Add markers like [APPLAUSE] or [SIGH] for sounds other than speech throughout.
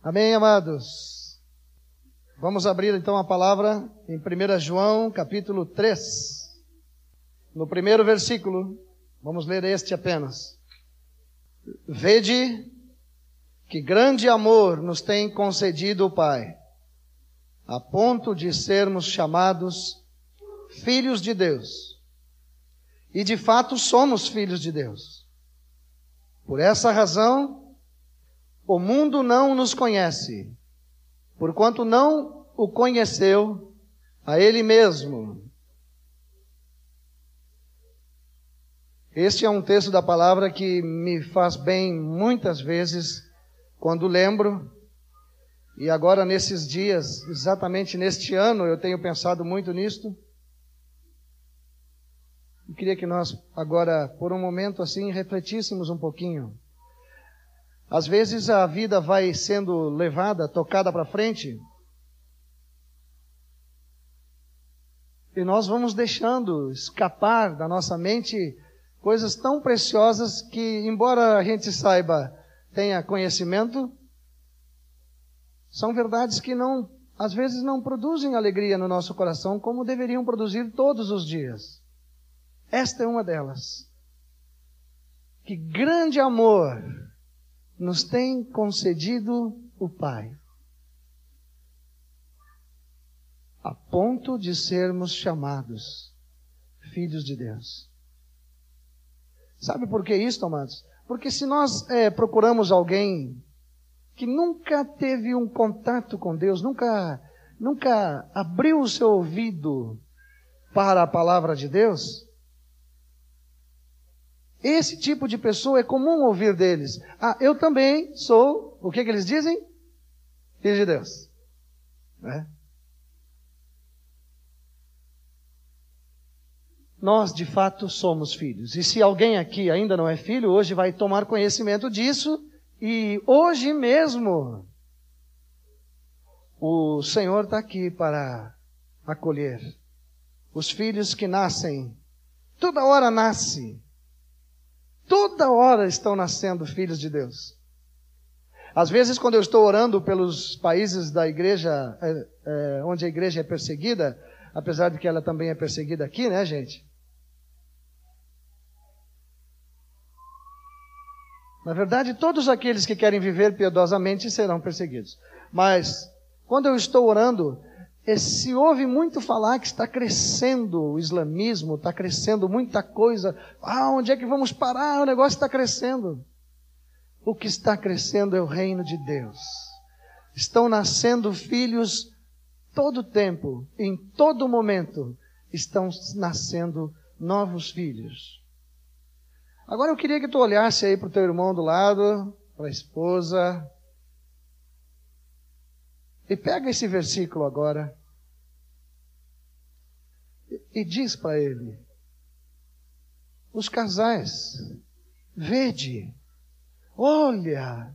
Amém, amados? Vamos abrir então a palavra em 1 João, capítulo 3. No primeiro versículo, vamos ler este apenas. Vede que grande amor nos tem concedido o Pai, a ponto de sermos chamados filhos de Deus. E de fato somos filhos de Deus. Por essa razão, o mundo não nos conhece, porquanto não o conheceu a Ele mesmo. Este é um texto da palavra que me faz bem muitas vezes quando lembro. E agora, nesses dias, exatamente neste ano, eu tenho pensado muito nisto. Eu queria que nós, agora, por um momento assim, refletíssemos um pouquinho. Às vezes a vida vai sendo levada, tocada para frente, e nós vamos deixando escapar da nossa mente coisas tão preciosas que, embora a gente saiba, tenha conhecimento, são verdades que não, às vezes não produzem alegria no nosso coração como deveriam produzir todos os dias. Esta é uma delas. Que grande amor nos tem concedido o Pai, a ponto de sermos chamados filhos de Deus. Sabe por que isso, amados? Porque se nós é, procuramos alguém que nunca teve um contato com Deus, nunca, nunca abriu o seu ouvido para a palavra de Deus, esse tipo de pessoa é comum ouvir deles. Ah, eu também sou, o que, que eles dizem? Filho de Deus. É. Nós, de fato, somos filhos. E se alguém aqui ainda não é filho, hoje vai tomar conhecimento disso. E hoje mesmo, o Senhor está aqui para acolher os filhos que nascem. Toda hora nasce Toda hora estão nascendo filhos de Deus. Às vezes, quando eu estou orando pelos países da igreja, é, é, onde a igreja é perseguida, apesar de que ela também é perseguida aqui, né, gente? Na verdade, todos aqueles que querem viver piedosamente serão perseguidos. Mas, quando eu estou orando, se ouve muito falar que está crescendo o islamismo, está crescendo muita coisa. Ah, onde é que vamos parar? O negócio está crescendo. O que está crescendo é o reino de Deus. Estão nascendo filhos todo tempo, em todo momento, estão nascendo novos filhos. Agora eu queria que tu olhasse aí para o teu irmão do lado, para a esposa, e pega esse versículo agora e diz para ele: os casais, vede, olha,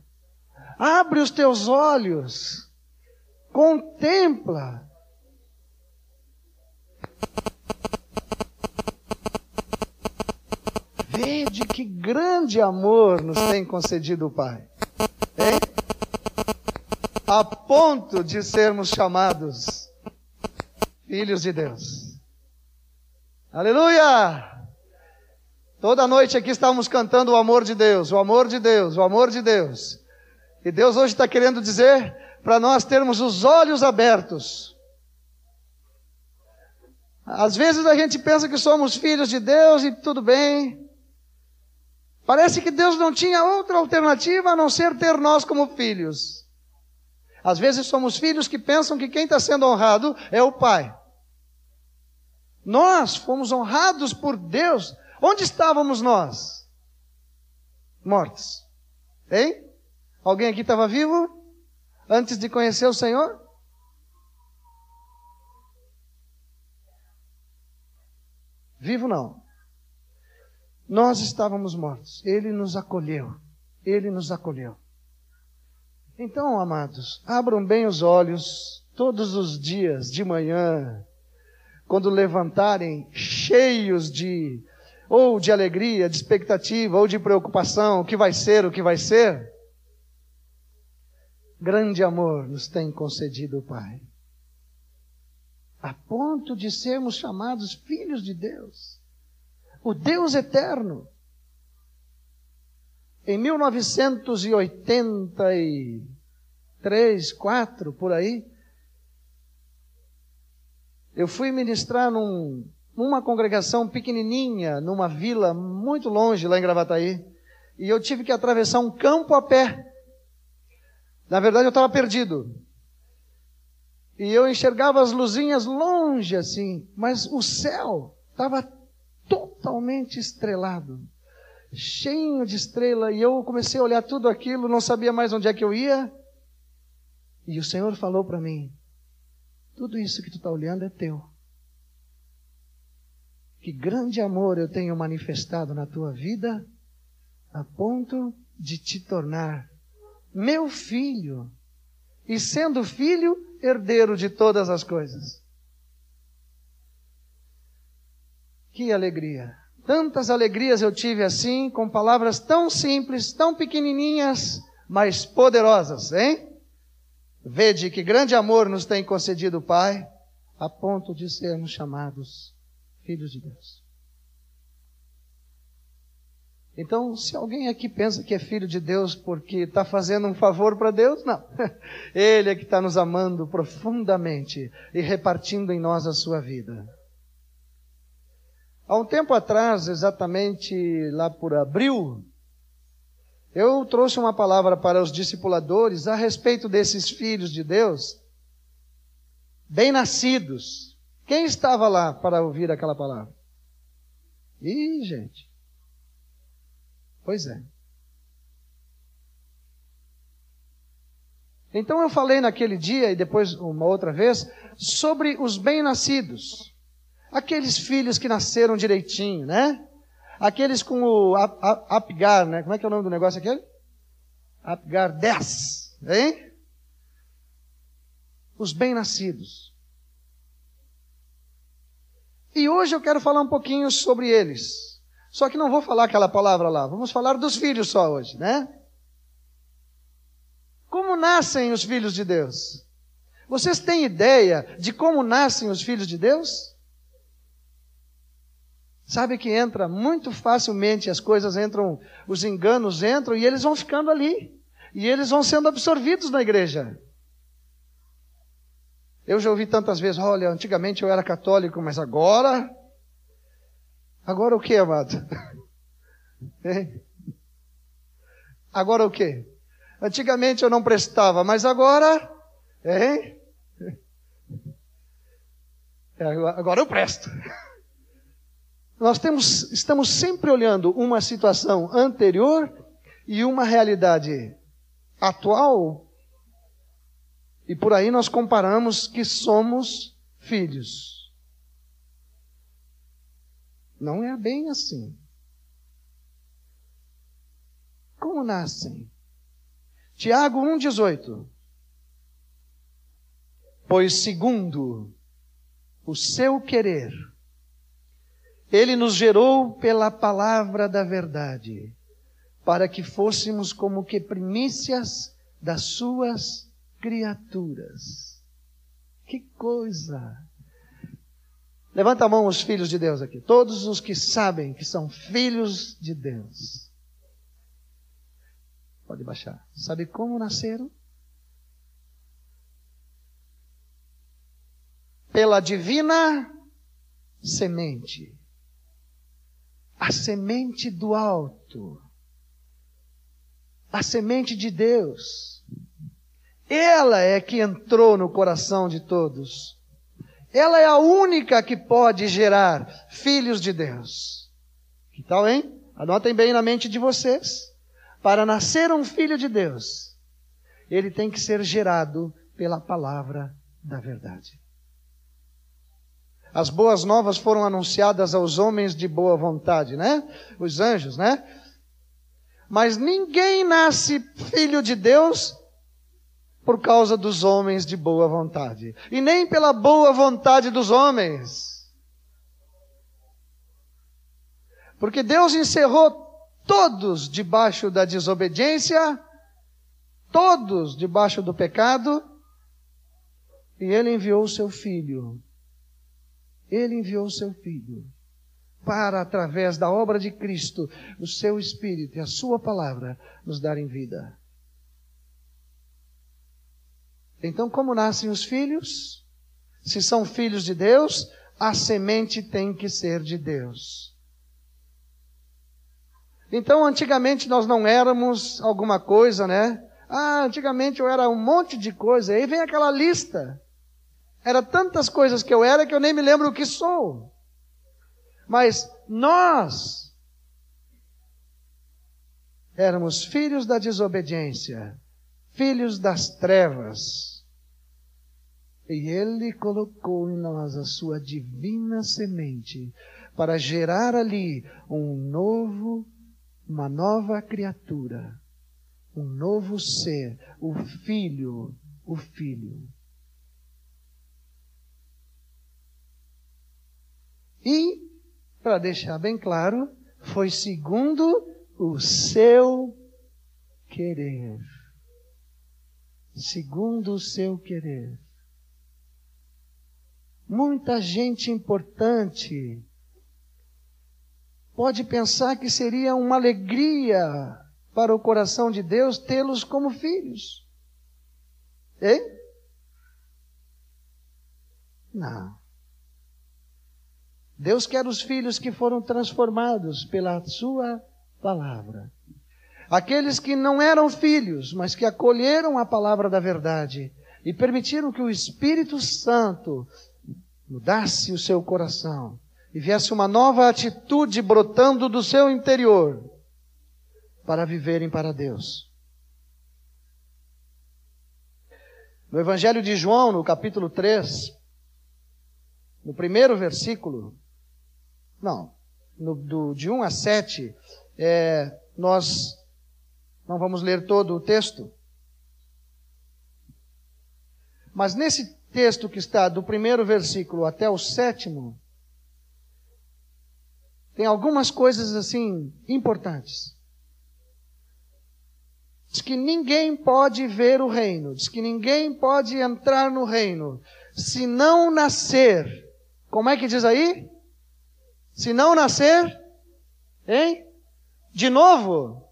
abre os teus olhos, contempla. Vede que grande amor nos tem concedido o Pai. Hein? A ponto de sermos chamados filhos de Deus. Aleluia! Toda noite aqui estávamos cantando o amor de Deus, o amor de Deus, o amor de Deus. E Deus hoje está querendo dizer para nós termos os olhos abertos. Às vezes a gente pensa que somos filhos de Deus e tudo bem. Parece que Deus não tinha outra alternativa a não ser ter nós como filhos. Às vezes somos filhos que pensam que quem está sendo honrado é o Pai. Nós fomos honrados por Deus. Onde estávamos nós? Mortos. Hein? Alguém aqui estava vivo? Antes de conhecer o Senhor? Vivo não. Nós estávamos mortos. Ele nos acolheu. Ele nos acolheu. Então, amados, abram bem os olhos todos os dias de manhã, quando levantarem cheios de ou de alegria, de expectativa, ou de preocupação, o que vai ser, o que vai ser, grande amor nos tem concedido o Pai, a ponto de sermos chamados filhos de Deus, o Deus eterno. Em 1983, 4 por aí, eu fui ministrar num, numa congregação pequenininha, numa vila muito longe lá em Gravataí, e eu tive que atravessar um campo a pé. Na verdade, eu estava perdido. E eu enxergava as luzinhas longe assim, mas o céu estava totalmente estrelado, cheio de estrela, e eu comecei a olhar tudo aquilo, não sabia mais onde é que eu ia. E o Senhor falou para mim: tudo isso que tu está olhando é teu. Que grande amor eu tenho manifestado na tua vida, a ponto de te tornar meu filho, e sendo filho, herdeiro de todas as coisas. Que alegria! Tantas alegrias eu tive assim, com palavras tão simples, tão pequenininhas, mas poderosas, hein? Vede que grande amor nos tem concedido o Pai, a ponto de sermos chamados filhos de Deus. Então, se alguém aqui pensa que é filho de Deus porque está fazendo um favor para Deus, não. [LAUGHS] Ele é que está nos amando profundamente e repartindo em nós a sua vida. Há um tempo atrás, exatamente lá por abril, eu trouxe uma palavra para os discipuladores a respeito desses filhos de Deus, bem-nascidos. Quem estava lá para ouvir aquela palavra? Ih, gente. Pois é. Então eu falei naquele dia e depois uma outra vez sobre os bem-nascidos. Aqueles filhos que nasceram direitinho, né? Aqueles com o Apgar, né? Como é que é o nome do negócio aquele? Apgar 10, hein? Os bem-nascidos. E hoje eu quero falar um pouquinho sobre eles. Só que não vou falar aquela palavra lá. Vamos falar dos filhos só hoje, né? Como nascem os filhos de Deus? Vocês têm ideia de como nascem os filhos de Deus? Sabe que entra muito facilmente, as coisas entram, os enganos entram e eles vão ficando ali. E eles vão sendo absorvidos na igreja. Eu já ouvi tantas vezes, olha, antigamente eu era católico, mas agora. Agora o que, amado? [LAUGHS] agora o que? Antigamente eu não prestava, mas agora. Hein? [LAUGHS] É, agora eu presto. [LAUGHS] Nós temos, estamos sempre olhando uma situação anterior e uma realidade atual, e por aí nós comparamos que somos filhos. Não é bem assim. Como nascem? Tiago 1,18. Pois segundo o seu querer, ele nos gerou pela palavra da verdade, para que fôssemos como que primícias das suas criaturas. Que coisa! Levanta a mão os filhos de Deus aqui. Todos os que sabem que são filhos de Deus. Pode baixar. Sabe como nasceram? Pela divina semente a semente do alto, a semente de Deus. Ela é que entrou no coração de todos. Ela é a única que pode gerar filhos de Deus. Que tal, hein? Anotem bem na mente de vocês. Para nascer um filho de Deus, ele tem que ser gerado pela palavra da verdade. As boas novas foram anunciadas aos homens de boa vontade, né? Os anjos, né? Mas ninguém nasce filho de Deus por causa dos homens de boa vontade, e nem pela boa vontade dos homens. Porque Deus encerrou todos debaixo da desobediência, todos debaixo do pecado, e ele enviou o seu filho. Ele enviou o seu filho para, através da obra de Cristo, o seu Espírito e a sua palavra, nos darem vida. Então, como nascem os filhos? Se são filhos de Deus, a semente tem que ser de Deus. Então, antigamente nós não éramos alguma coisa, né? Ah, antigamente eu era um monte de coisa. Aí vem aquela lista. Era tantas coisas que eu era que eu nem me lembro o que sou. Mas nós éramos filhos da desobediência, filhos das trevas. E Ele colocou em nós a sua divina semente para gerar ali um novo, uma nova criatura, um novo ser, o Filho, o Filho. E, para deixar bem claro, foi segundo o seu querer. Segundo o seu querer. Muita gente importante pode pensar que seria uma alegria para o coração de Deus tê-los como filhos. Hein? Não. Deus quer os filhos que foram transformados pela sua palavra. Aqueles que não eram filhos, mas que acolheram a palavra da verdade e permitiram que o Espírito Santo mudasse o seu coração e viesse uma nova atitude brotando do seu interior para viverem para Deus. No Evangelho de João, no capítulo 3, no primeiro versículo, não, no, do, de 1 a 7, é, nós não vamos ler todo o texto. Mas nesse texto que está do primeiro versículo até o sétimo, tem algumas coisas assim importantes. Diz que ninguém pode ver o reino, diz que ninguém pode entrar no reino se não nascer. Como é que diz aí? Se não nascer, hein? De novo.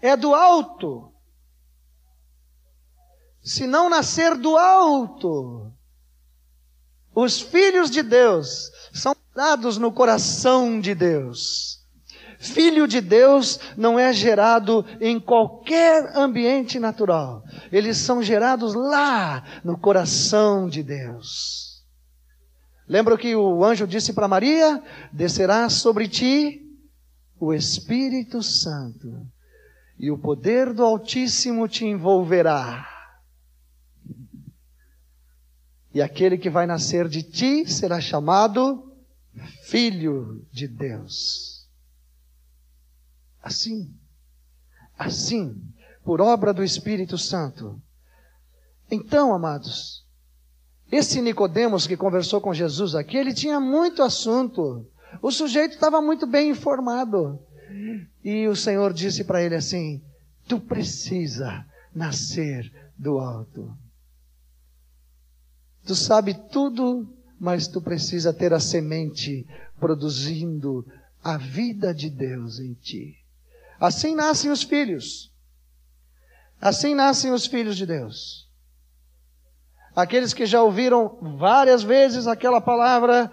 É do alto se não nascer do alto. Os filhos de Deus são dados no coração de Deus. Filho de Deus não é gerado em qualquer ambiente natural. Eles são gerados lá no coração de Deus. Lembra que o anjo disse para Maria: descerá sobre ti o Espírito Santo, e o poder do Altíssimo te envolverá e aquele que vai nascer de ti será chamado Filho de Deus. Assim, assim, por obra do Espírito Santo. Então, amados, esse Nicodemos que conversou com Jesus aqui, ele tinha muito assunto. O sujeito estava muito bem informado. E o Senhor disse para ele assim: Tu precisa nascer do alto. Tu sabe tudo, mas tu precisa ter a semente produzindo a vida de Deus em ti. Assim nascem os filhos. Assim nascem os filhos de Deus. Aqueles que já ouviram várias vezes aquela palavra,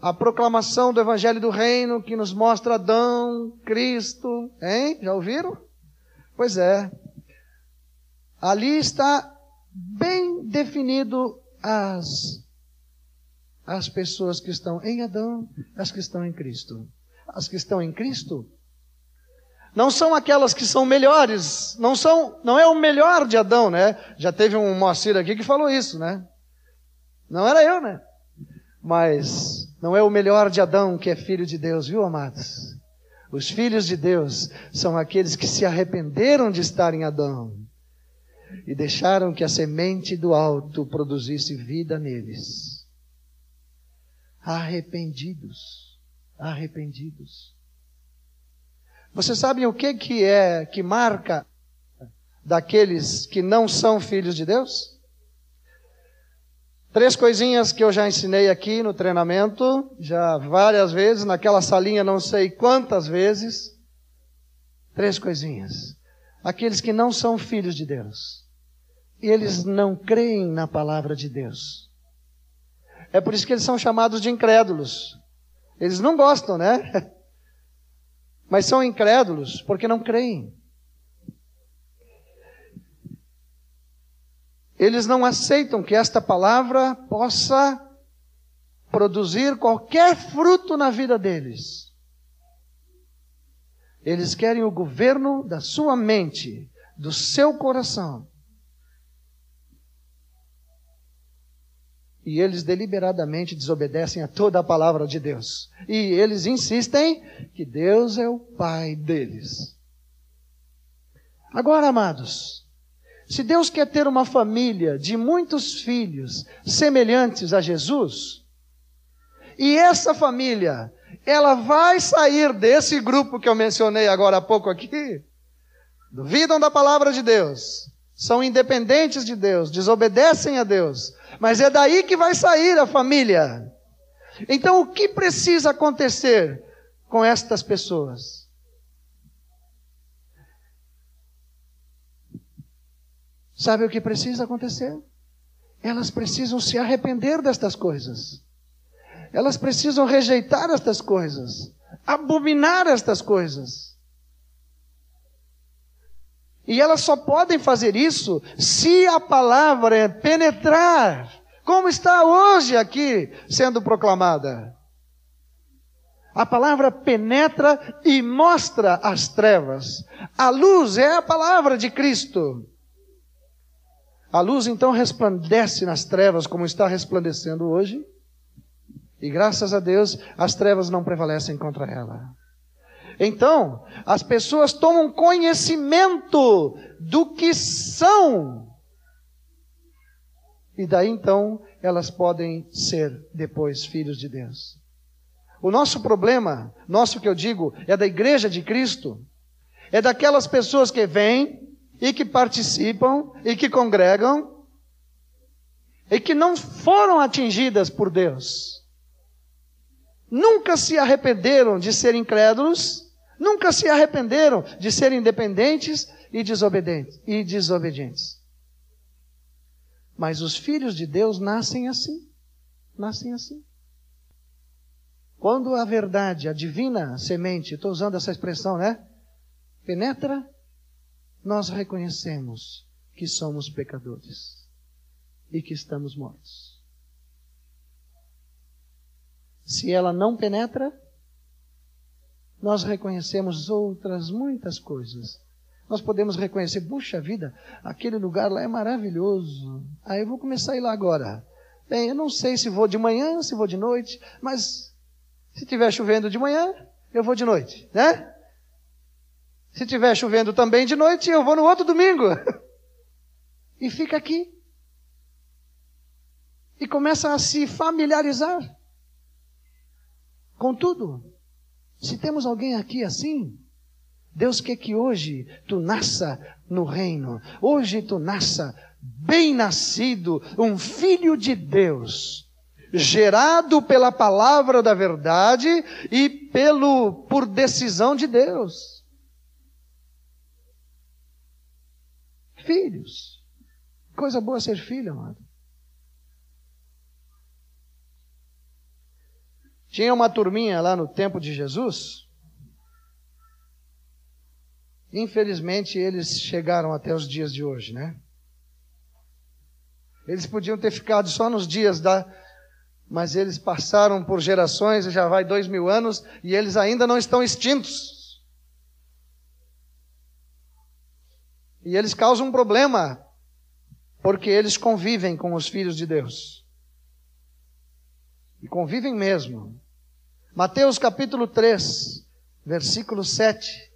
a proclamação do Evangelho do Reino que nos mostra Adão, Cristo, hein? Já ouviram? Pois é. Ali está bem definido as, as pessoas que estão em Adão, as que estão em Cristo. As que estão em Cristo não são aquelas que são melhores, não são, não é o melhor de Adão, né? Já teve um Moacir aqui que falou isso, né? Não era eu, né? Mas não é o melhor de Adão que é filho de Deus, viu, amados? Os filhos de Deus são aqueles que se arrependeram de estar em Adão e deixaram que a semente do alto produzisse vida neles. Arrependidos, arrependidos. Você sabe o que, que é que marca daqueles que não são filhos de Deus? Três coisinhas que eu já ensinei aqui no treinamento, já várias vezes, naquela salinha não sei quantas vezes. Três coisinhas. Aqueles que não são filhos de Deus. Eles não creem na palavra de Deus. É por isso que eles são chamados de incrédulos. Eles não gostam, né? [LAUGHS] Mas são incrédulos porque não creem. Eles não aceitam que esta palavra possa produzir qualquer fruto na vida deles. Eles querem o governo da sua mente, do seu coração. E eles deliberadamente desobedecem a toda a palavra de Deus. E eles insistem que Deus é o Pai deles. Agora, amados, se Deus quer ter uma família de muitos filhos semelhantes a Jesus, e essa família, ela vai sair desse grupo que eu mencionei agora há pouco aqui, duvidam da palavra de Deus, são independentes de Deus, desobedecem a Deus, mas é daí que vai sair a família. Então, o que precisa acontecer com estas pessoas? Sabe o que precisa acontecer? Elas precisam se arrepender destas coisas. Elas precisam rejeitar estas coisas, abominar estas coisas. E elas só podem fazer isso se a palavra penetrar, como está hoje aqui sendo proclamada. A palavra penetra e mostra as trevas. A luz é a palavra de Cristo. A luz então resplandece nas trevas, como está resplandecendo hoje. E graças a Deus, as trevas não prevalecem contra ela. Então, as pessoas tomam conhecimento do que são. E daí então, elas podem ser depois filhos de Deus. O nosso problema, nosso que eu digo, é da igreja de Cristo, é daquelas pessoas que vêm, e que participam e que congregam e que não foram atingidas por Deus. Nunca se arrependeram de ser incrédulos, nunca se arrependeram de ser independentes e desobedientes, e desobedientes. Mas os filhos de Deus nascem assim. Nascem assim. Quando a verdade, a divina semente, estou usando essa expressão, né? Penetra nós reconhecemos que somos pecadores e que estamos mortos. Se ela não penetra, nós reconhecemos outras muitas coisas. Nós podemos reconhecer, puxa vida, aquele lugar lá é maravilhoso. Aí eu vou começar a ir lá agora. Bem, eu não sei se vou de manhã, se vou de noite, mas se estiver chovendo de manhã, eu vou de noite, né? Se estiver chovendo também de noite, eu vou no outro domingo. [LAUGHS] E fica aqui. E começa a se familiarizar com tudo. Se temos alguém aqui assim, Deus quer que hoje tu nasça no reino. Hoje tu nasça bem nascido, um filho de Deus, gerado pela palavra da verdade e pelo por decisão de Deus. Filhos. Coisa boa ser filho, amado. Tinha uma turminha lá no tempo de Jesus. Infelizmente, eles chegaram até os dias de hoje, né? Eles podiam ter ficado só nos dias da. Mas eles passaram por gerações, já vai dois mil anos, e eles ainda não estão extintos. E eles causam um problema, porque eles convivem com os filhos de Deus. E convivem mesmo. Mateus capítulo 3, versículo 7.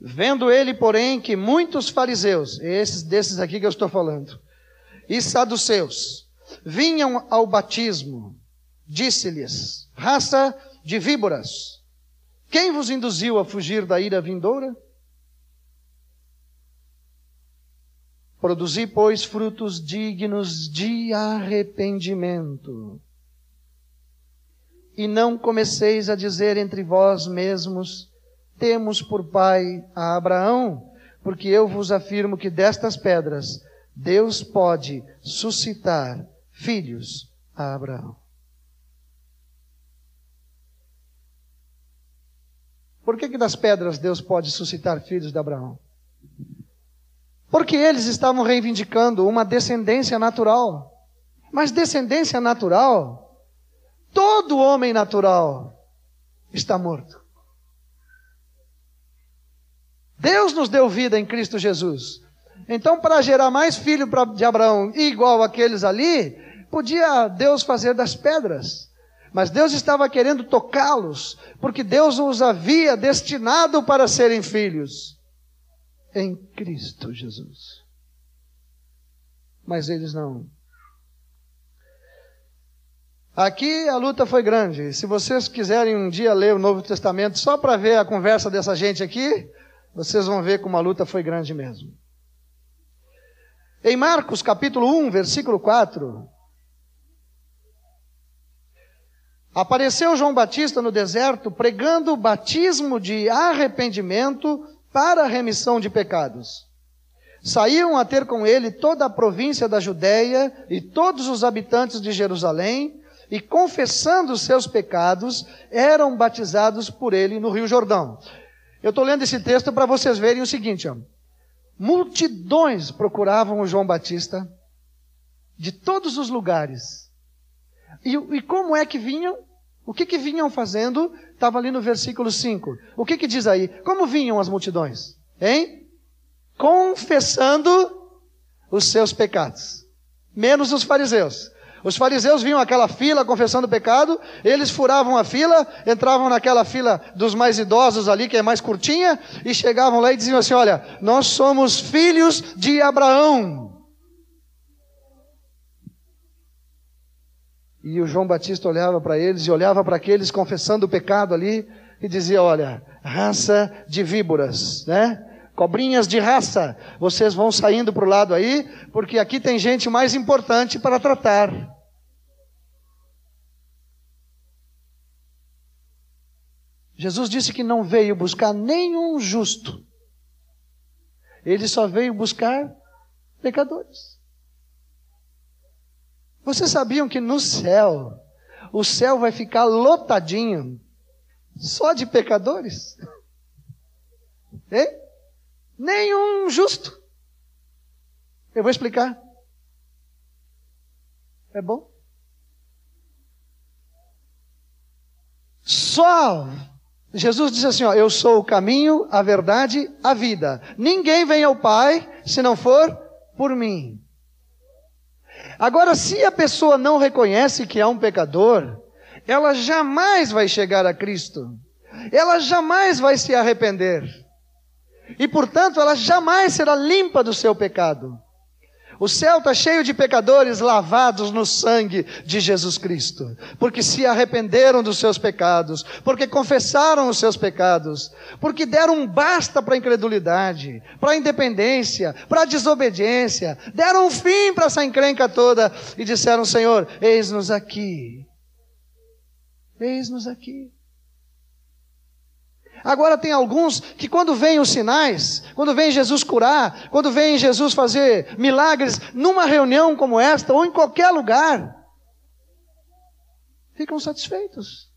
Vendo ele, porém, que muitos fariseus, esses desses aqui que eu estou falando, e saduceus, vinham ao batismo, disse-lhes: raça de víboras, Quem vos induziu a fugir da ira vindoura? Produzi, pois, frutos dignos de arrependimento. E não comeceis a dizer entre vós mesmos: Temos por pai a Abraão, porque eu vos afirmo que destas pedras Deus pode suscitar filhos a Abraão. Por que, que das pedras Deus pode suscitar filhos de Abraão? Porque eles estavam reivindicando uma descendência natural. Mas descendência natural, todo homem natural está morto. Deus nos deu vida em Cristo Jesus. Então, para gerar mais filho de Abraão igual aqueles ali, podia Deus fazer das pedras. Mas Deus estava querendo tocá-los, porque Deus os havia destinado para serem filhos em Cristo Jesus. Mas eles não. Aqui a luta foi grande. Se vocês quiserem um dia ler o Novo Testamento só para ver a conversa dessa gente aqui, vocês vão ver como a luta foi grande mesmo. Em Marcos capítulo 1, versículo 4, apareceu João Batista no deserto pregando o batismo de arrependimento para a remissão de pecados. Saíam a ter com ele toda a província da Judéia e todos os habitantes de Jerusalém, e confessando os seus pecados, eram batizados por ele no Rio Jordão. Eu estou lendo esse texto para vocês verem o seguinte: ó. multidões procuravam o João Batista de todos os lugares. E, e como é que vinham? O que, que vinham fazendo? Estava ali no versículo 5. O que, que diz aí? Como vinham as multidões? Hein? Confessando os seus pecados. Menos os fariseus. Os fariseus vinham aquela fila confessando pecado, eles furavam a fila, entravam naquela fila dos mais idosos ali, que é mais curtinha, e chegavam lá e diziam assim: Olha, nós somos filhos de Abraão. E o João Batista olhava para eles e olhava para aqueles confessando o pecado ali e dizia: Olha, raça de víboras, né? Cobrinhas de raça, vocês vão saindo para o lado aí, porque aqui tem gente mais importante para tratar. Jesus disse que não veio buscar nenhum justo, ele só veio buscar pecadores. Vocês sabiam que no céu, o céu vai ficar lotadinho só de pecadores? Hein? Nenhum justo. Eu vou explicar. É bom? Só Jesus disse assim: ó, Eu sou o caminho, a verdade, a vida. Ninguém vem ao Pai se não for por mim. Agora, se a pessoa não reconhece que é um pecador, ela jamais vai chegar a Cristo. Ela jamais vai se arrepender. E, portanto, ela jamais será limpa do seu pecado. O céu está cheio de pecadores lavados no sangue de Jesus Cristo, porque se arrependeram dos seus pecados, porque confessaram os seus pecados, porque deram um basta para a incredulidade, para a independência, para a desobediência, deram um fim para essa encrenca toda e disseram: Senhor, eis-nos aqui, eis-nos aqui. Agora tem alguns que quando vêm os sinais, quando vem Jesus curar, quando vem Jesus fazer milagres numa reunião como esta ou em qualquer lugar, ficam satisfeitos.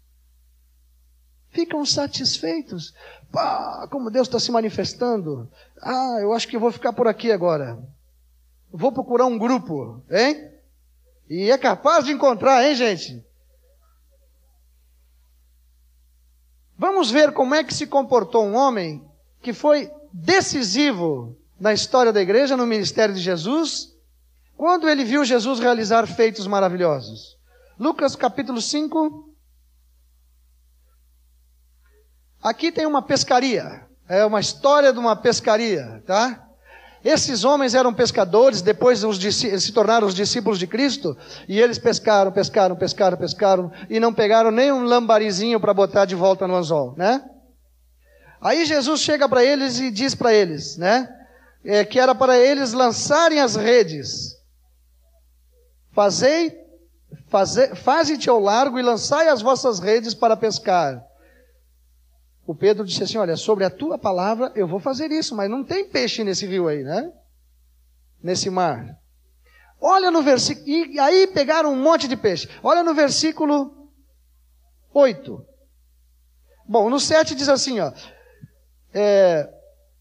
Ficam satisfeitos. Pá, como Deus está se manifestando. Ah, eu acho que vou ficar por aqui agora. Vou procurar um grupo, hein? E é capaz de encontrar, hein, gente? Vamos ver como é que se comportou um homem que foi decisivo na história da igreja, no ministério de Jesus, quando ele viu Jesus realizar feitos maravilhosos. Lucas capítulo 5. Aqui tem uma pescaria. É uma história de uma pescaria, tá? Esses homens eram pescadores, depois os, se tornaram os discípulos de Cristo, e eles pescaram, pescaram, pescaram, pescaram, e não pegaram nem um lambarizinho para botar de volta no anzol, né? Aí Jesus chega para eles e diz para eles, né? É, que era para eles lançarem as redes. Fazei, faze, faze-te ao largo e lançai as vossas redes para pescar. O Pedro disse assim: Olha, sobre a tua palavra eu vou fazer isso, mas não tem peixe nesse rio aí, né? Nesse mar. Olha no versículo. E aí pegaram um monte de peixe. Olha no versículo 8. Bom, no 7 diz assim, ó. É,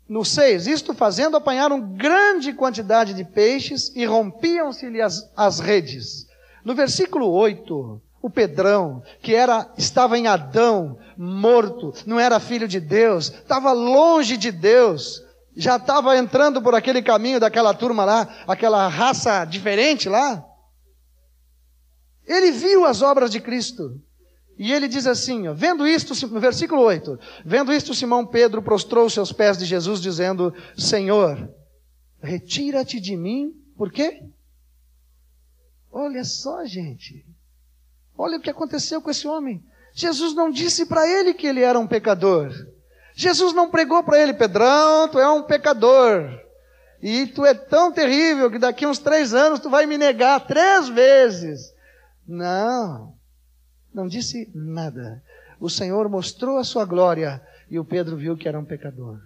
no 6, isto fazendo, apanharam grande quantidade de peixes e rompiam-se-lhe as, as redes. No versículo 8, o Pedrão, que era, estava em Adão, morto, não era filho de Deus, estava longe de Deus, já estava entrando por aquele caminho daquela turma lá, aquela raça diferente lá. Ele viu as obras de Cristo. E ele diz assim, ó, vendo isto, no versículo 8, vendo isto, Simão Pedro prostrou seus pés de Jesus, dizendo: Senhor, retira-te de mim, por quê? Olha só, gente, olha o que aconteceu com esse homem. Jesus não disse para ele que ele era um pecador. Jesus não pregou para ele, Pedrão, tu é um pecador. E tu é tão terrível que daqui uns três anos tu vai me negar três vezes. Não, não disse nada. O Senhor mostrou a sua glória e o Pedro viu que era um pecador.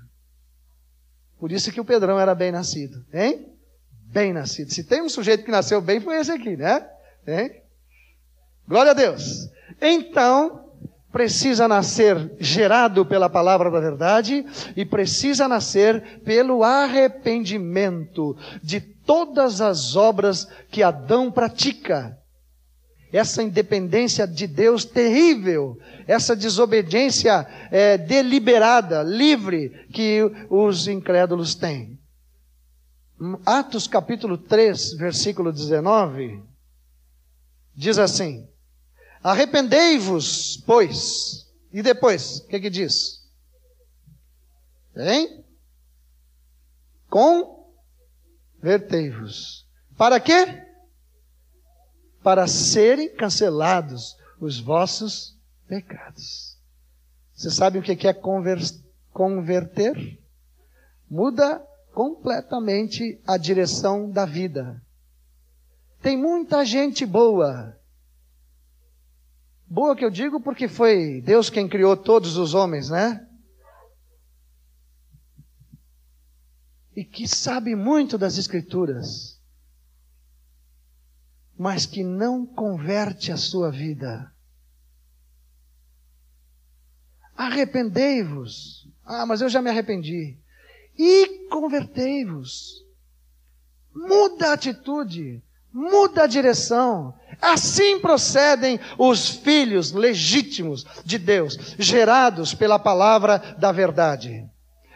Por isso que o Pedrão era bem nascido, hein? Bem nascido. Se tem um sujeito que nasceu bem, foi esse aqui, né? Hein? Glória a Deus. Então, precisa nascer gerado pela palavra da verdade e precisa nascer pelo arrependimento de todas as obras que Adão pratica. Essa independência de Deus terrível, essa desobediência é, deliberada, livre, que os incrédulos têm. Atos capítulo 3, versículo 19, diz assim: Arrependei-vos, pois. E depois, o que, que diz? Hein? Convertei-vos. Para quê? Para serem cancelados os vossos pecados. Você sabe o que é converter? Muda completamente a direção da vida. Tem muita gente boa Boa que eu digo porque foi Deus quem criou todos os homens, né? E que sabe muito das Escrituras, mas que não converte a sua vida. Arrependei-vos. Ah, mas eu já me arrependi. E convertei-vos. Muda a atitude, muda a direção. Assim procedem os filhos legítimos de Deus, gerados pela palavra da verdade.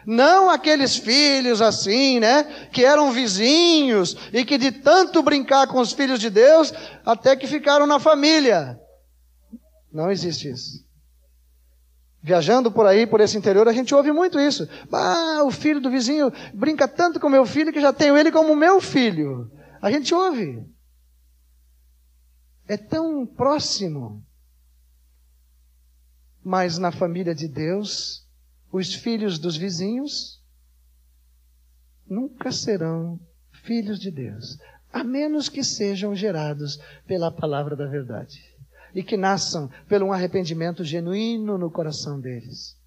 Não aqueles filhos assim, né, que eram vizinhos e que de tanto brincar com os filhos de Deus, até que ficaram na família. Não existe isso. Viajando por aí, por esse interior, a gente ouve muito isso. Ah, o filho do vizinho brinca tanto com meu filho que já tenho ele como meu filho. A gente ouve é tão próximo. Mas na família de Deus, os filhos dos vizinhos nunca serão filhos de Deus, a menos que sejam gerados pela palavra da verdade e que nasçam pelo um arrependimento genuíno no coração deles.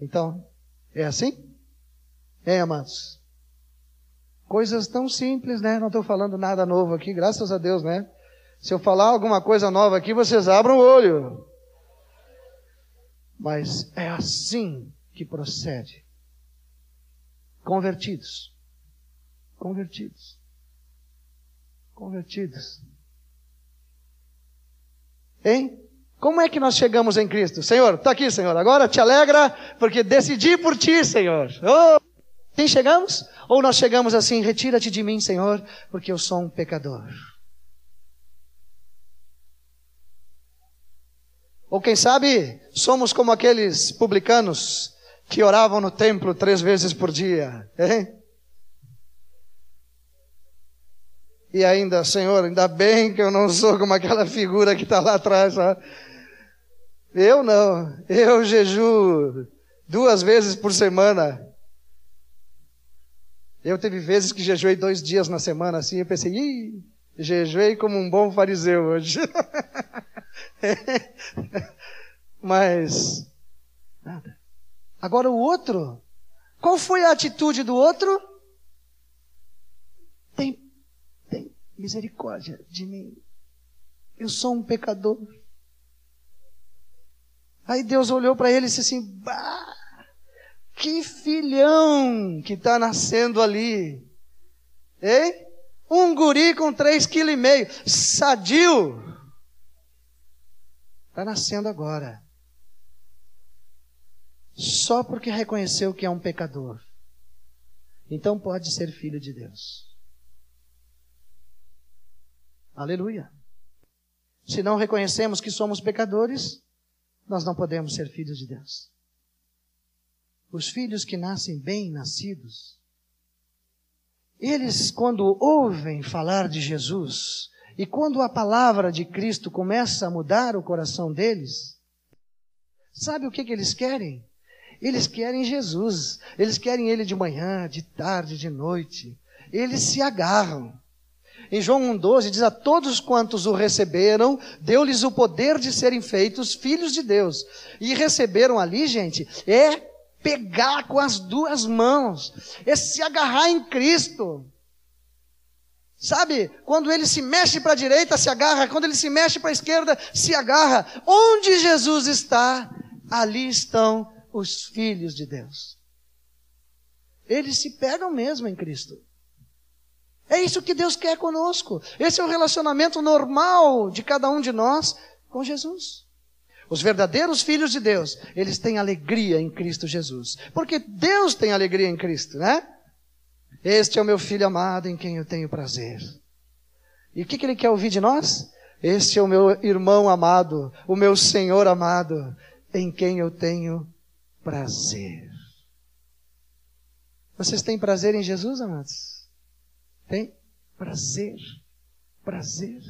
Então, é assim? É, amados? Coisas tão simples, né? Não estou falando nada novo aqui, graças a Deus, né? Se eu falar alguma coisa nova aqui, vocês abram o olho. Mas é assim que procede. Convertidos. Convertidos. Convertidos. Hein? Como é que nós chegamos em Cristo? Senhor, está aqui, Senhor. Agora te alegra, porque decidi por ti, Senhor. Oh, assim chegamos? Ou nós chegamos assim, retira-te de mim, Senhor, porque eu sou um pecador. Ou quem sabe somos como aqueles publicanos que oravam no templo três vezes por dia. Hein? E ainda, Senhor, ainda bem que eu não sou como aquela figura que está lá atrás. Ó. Eu não, eu jejuo duas vezes por semana. Eu teve vezes que jejuei dois dias na semana assim, eu pensei, ih, jejuei como um bom fariseu hoje. [LAUGHS] [LAUGHS] Mas, nada. Agora o outro, qual foi a atitude do outro? Tem, tem misericórdia de mim. Eu sou um pecador. Aí Deus olhou para ele e disse assim: bah, que filhão que está nascendo ali. Hein? Um guri com três quilos e meio, sadio. Está nascendo agora. Só porque reconheceu que é um pecador. Então pode ser filho de Deus. Aleluia. Se não reconhecemos que somos pecadores, nós não podemos ser filhos de Deus. Os filhos que nascem bem nascidos, eles, quando ouvem falar de Jesus, e quando a palavra de Cristo começa a mudar o coração deles, sabe o que, que eles querem? Eles querem Jesus, eles querem Ele de manhã, de tarde, de noite. Eles se agarram. Em João 1,12 diz: A todos quantos o receberam, deu-lhes o poder de serem feitos filhos de Deus. E receberam ali, gente, é pegar com as duas mãos, é se agarrar em Cristo. Sabe, quando ele se mexe para a direita, se agarra, quando ele se mexe para a esquerda, se agarra. Onde Jesus está, ali estão os filhos de Deus. Eles se pegam mesmo em Cristo. É isso que Deus quer conosco. Esse é o relacionamento normal de cada um de nós com Jesus. Os verdadeiros filhos de Deus, eles têm alegria em Cristo Jesus. Porque Deus tem alegria em Cristo, né? Este é o meu filho amado em quem eu tenho prazer. E o que, que ele quer ouvir de nós? Este é o meu irmão amado, o meu Senhor amado, em quem eu tenho prazer. Vocês têm prazer em Jesus, amados? Tem prazer. Prazer.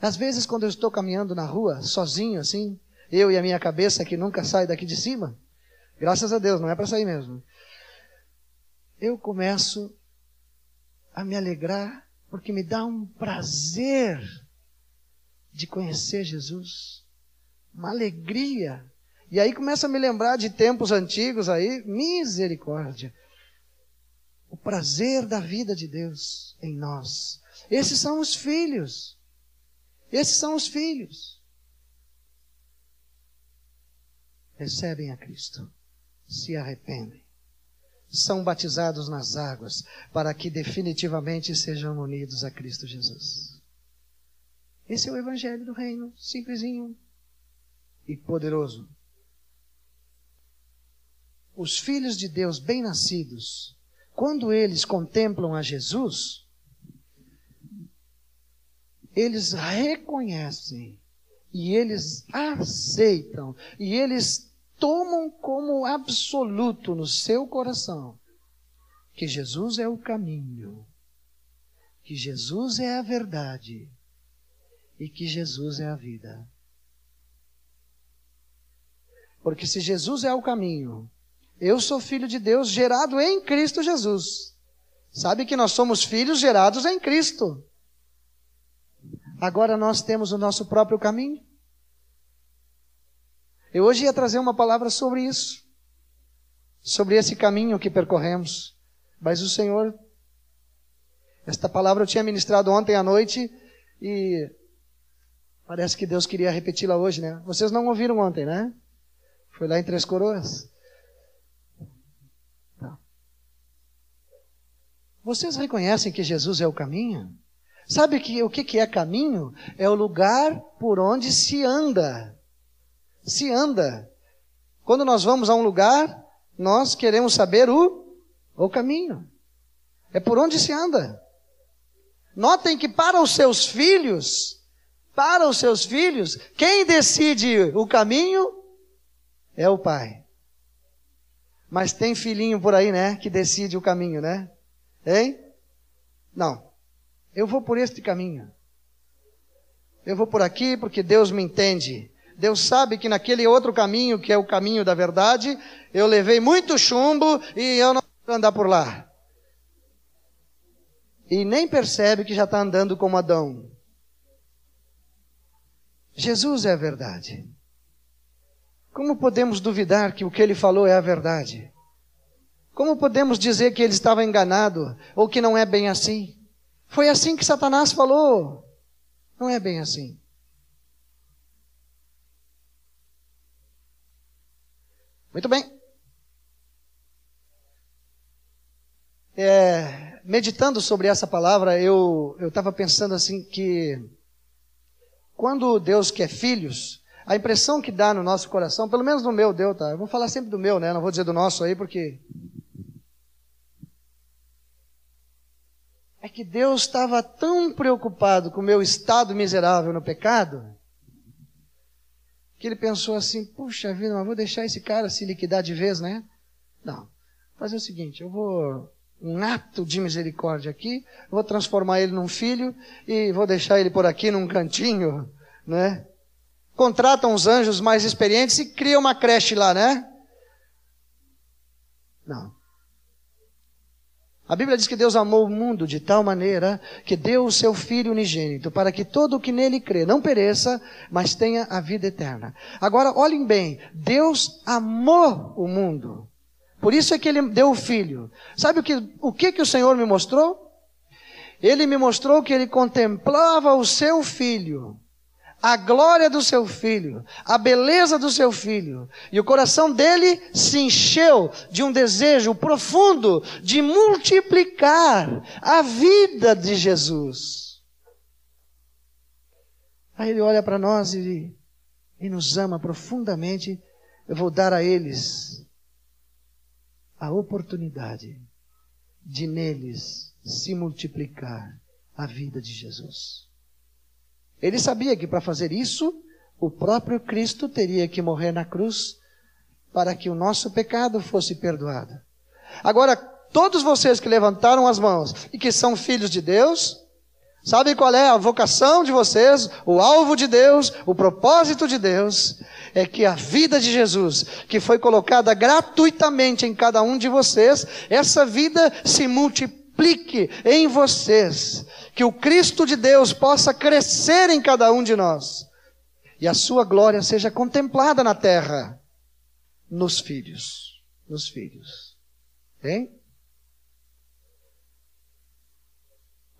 Às vezes, quando eu estou caminhando na rua, sozinho, assim, eu e a minha cabeça que nunca sai daqui de cima, graças a Deus, não é para sair mesmo. Eu começo a me alegrar porque me dá um prazer de conhecer Jesus, uma alegria. E aí começa a me lembrar de tempos antigos aí, misericórdia o prazer da vida de Deus em nós. Esses são os filhos. Esses são os filhos. Recebem a Cristo, se arrependem, são batizados nas águas para que definitivamente sejam unidos a Cristo Jesus. Esse é o Evangelho do Reino, simplesinho e poderoso. Os filhos de Deus bem-nascidos quando eles contemplam a Jesus, eles reconhecem e eles aceitam e eles tomam como absoluto no seu coração que Jesus é o caminho, que Jesus é a verdade e que Jesus é a vida. Porque se Jesus é o caminho, eu sou filho de Deus gerado em Cristo Jesus. Sabe que nós somos filhos gerados em Cristo. Agora nós temos o nosso próprio caminho. Eu hoje ia trazer uma palavra sobre isso. Sobre esse caminho que percorremos. Mas o Senhor, esta palavra eu tinha ministrado ontem à noite e parece que Deus queria repeti-la hoje, né? Vocês não ouviram ontem, né? Foi lá em Três Coroas. Vocês reconhecem que Jesus é o caminho? Sabe que, o que, que é caminho? É o lugar por onde se anda. Se anda. Quando nós vamos a um lugar, nós queremos saber o, o caminho. É por onde se anda. Notem que para os seus filhos, para os seus filhos, quem decide o caminho é o pai. Mas tem filhinho por aí, né, que decide o caminho, né? Hein? Não. Eu vou por este caminho. Eu vou por aqui porque Deus me entende. Deus sabe que naquele outro caminho, que é o caminho da verdade, eu levei muito chumbo e eu não vou andar por lá. E nem percebe que já está andando como Adão. Jesus é a verdade. Como podemos duvidar que o que ele falou é a verdade? Como podemos dizer que ele estava enganado ou que não é bem assim? Foi assim que Satanás falou. Não é bem assim. Muito bem. É, meditando sobre essa palavra, eu estava pensando assim que quando Deus quer filhos, a impressão que dá no nosso coração, pelo menos no meu deu, tá? Eu vou falar sempre do meu, né? Não vou dizer do nosso aí, porque. É que Deus estava tão preocupado com o meu estado miserável no pecado, que ele pensou assim: puxa vida, mas vou deixar esse cara se liquidar de vez, né? Não. Fazer o seguinte: eu vou um ato de misericórdia aqui, vou transformar ele num filho e vou deixar ele por aqui num cantinho, né? Contratam os anjos mais experientes e cria uma creche lá, né? Não. A Bíblia diz que Deus amou o mundo de tal maneira que deu o seu Filho unigênito para que todo o que nele crê não pereça, mas tenha a vida eterna. Agora, olhem bem, Deus amou o mundo. Por isso é que ele deu o filho. Sabe o que, o que, que o Senhor me mostrou? Ele me mostrou que ele contemplava o seu filho, a glória do seu filho, a beleza do seu filho, e o coração dele se encheu de um desejo profundo de multiplicar a vida de Jesus. Aí ele olha para nós e, e nos ama profundamente. Eu vou dar a eles a oportunidade de neles se multiplicar a vida de Jesus. Ele sabia que para fazer isso, o próprio Cristo teria que morrer na cruz para que o nosso pecado fosse perdoado. Agora, todos vocês que levantaram as mãos e que são filhos de Deus, sabem qual é a vocação de vocês, o alvo de Deus, o propósito de Deus? é que a vida de Jesus, que foi colocada gratuitamente em cada um de vocês, essa vida se multiplique em vocês, que o Cristo de Deus possa crescer em cada um de nós e a sua glória seja contemplada na terra, nos filhos, nos filhos. Hein?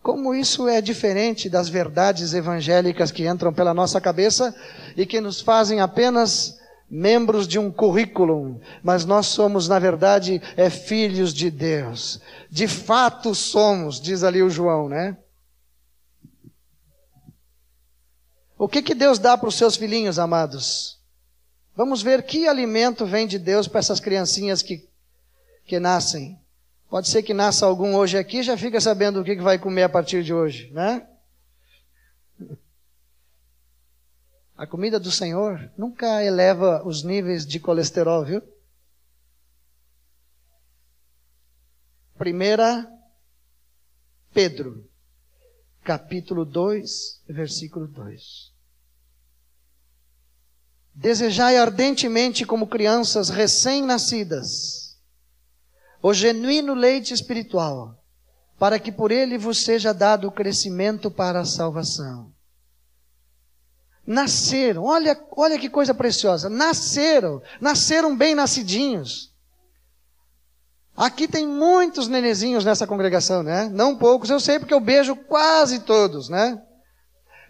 Como isso é diferente das verdades evangélicas que entram pela nossa cabeça e que nos fazem apenas membros de um currículo, mas nós somos, na verdade, é filhos de Deus. De fato somos, diz ali o João, né? O que, que Deus dá para os seus filhinhos, amados? Vamos ver que alimento vem de Deus para essas criancinhas que, que nascem. Pode ser que nasça algum hoje aqui já fica sabendo o que vai comer a partir de hoje, né? A comida do Senhor nunca eleva os níveis de colesterol, viu? Primeira Pedro, capítulo 2, versículo 2. Desejai ardentemente como crianças recém-nascidas o genuíno leite espiritual, para que por ele vos seja dado o crescimento para a salvação. Nasceram, olha, olha que coisa preciosa, nasceram, nasceram bem nascidinhos. Aqui tem muitos nenezinhos nessa congregação, né? Não poucos, eu sei porque eu beijo quase todos, né?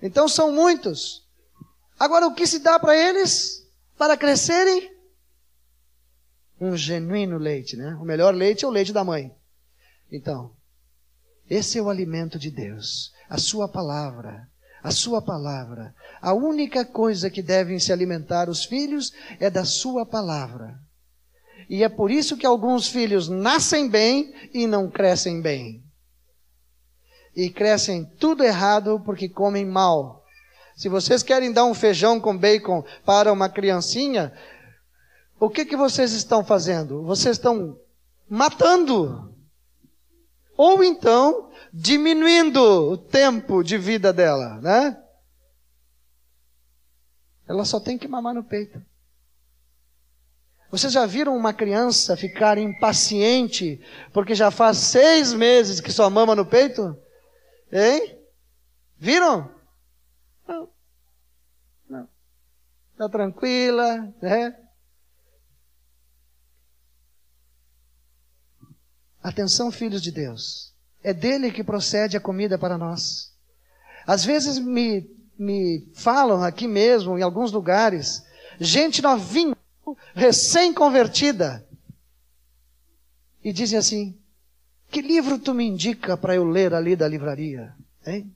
Então são muitos. Agora o que se dá para eles? Para crescerem um genuíno leite, né? O melhor leite é o leite da mãe. Então, esse é o alimento de Deus, a sua palavra. A sua palavra. A única coisa que devem se alimentar os filhos é da sua palavra. E é por isso que alguns filhos nascem bem e não crescem bem. E crescem tudo errado porque comem mal. Se vocês querem dar um feijão com bacon para uma criancinha, o que, que vocês estão fazendo? Vocês estão matando. Ou então diminuindo o tempo de vida dela, né? Ela só tem que mamar no peito. Vocês já viram uma criança ficar impaciente porque já faz seis meses que só mama no peito? Hein? Viram? Não. Não. Está tranquila, né? Atenção, filhos de Deus. É dele que procede a comida para nós. Às vezes me, me falam aqui mesmo, em alguns lugares, gente novinha, recém-convertida, e dizem assim: Que livro tu me indica para eu ler ali da livraria? Hein?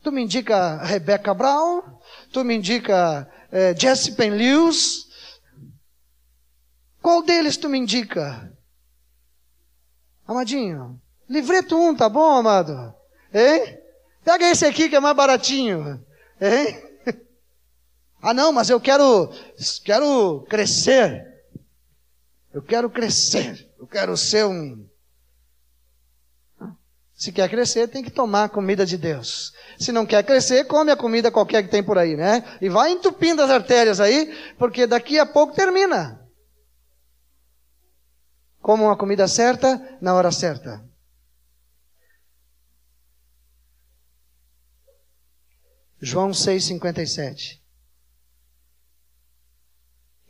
Tu me indica Rebecca Brown? Tu me indica é, Jesse Pen Lewis? Qual deles tu me indica? Amadinho, livreto 1, tá bom, amado? Hein? Pega esse aqui que é mais baratinho. Hein? [LAUGHS] Ah, não, mas eu quero, quero crescer. Eu quero crescer. Eu quero ser um. Se quer crescer, tem que tomar a comida de Deus. Se não quer crescer, come a comida qualquer que tem por aí, né? E vai entupindo as artérias aí, porque daqui a pouco termina. Como uma comida certa, na hora certa. João 6,57.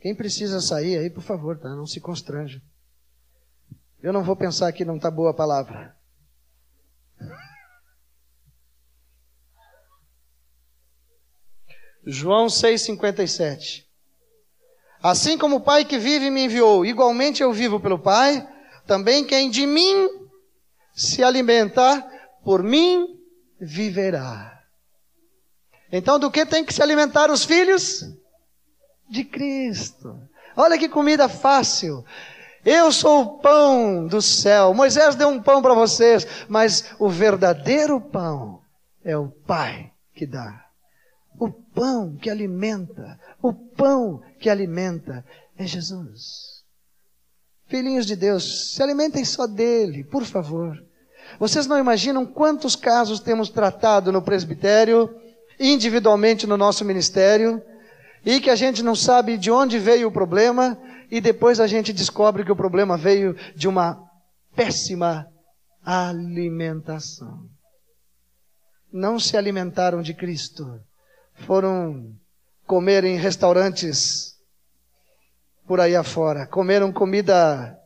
Quem precisa sair aí, por favor, tá? Não se constranja. Eu não vou pensar que não está boa a palavra. João 6,57. Assim como o Pai que vive me enviou, igualmente eu vivo pelo Pai, também quem de mim se alimentar, por mim viverá. Então, do que tem que se alimentar os filhos? De Cristo. Olha que comida fácil. Eu sou o pão do céu. Moisés deu um pão para vocês, mas o verdadeiro pão é o Pai que dá. Pão que alimenta, o pão que alimenta é Jesus. Filhinhos de Deus, se alimentem só dele, por favor. Vocês não imaginam quantos casos temos tratado no presbitério, individualmente no nosso ministério, e que a gente não sabe de onde veio o problema, e depois a gente descobre que o problema veio de uma péssima alimentação. Não se alimentaram de Cristo foram comer em restaurantes por aí afora, comeram comida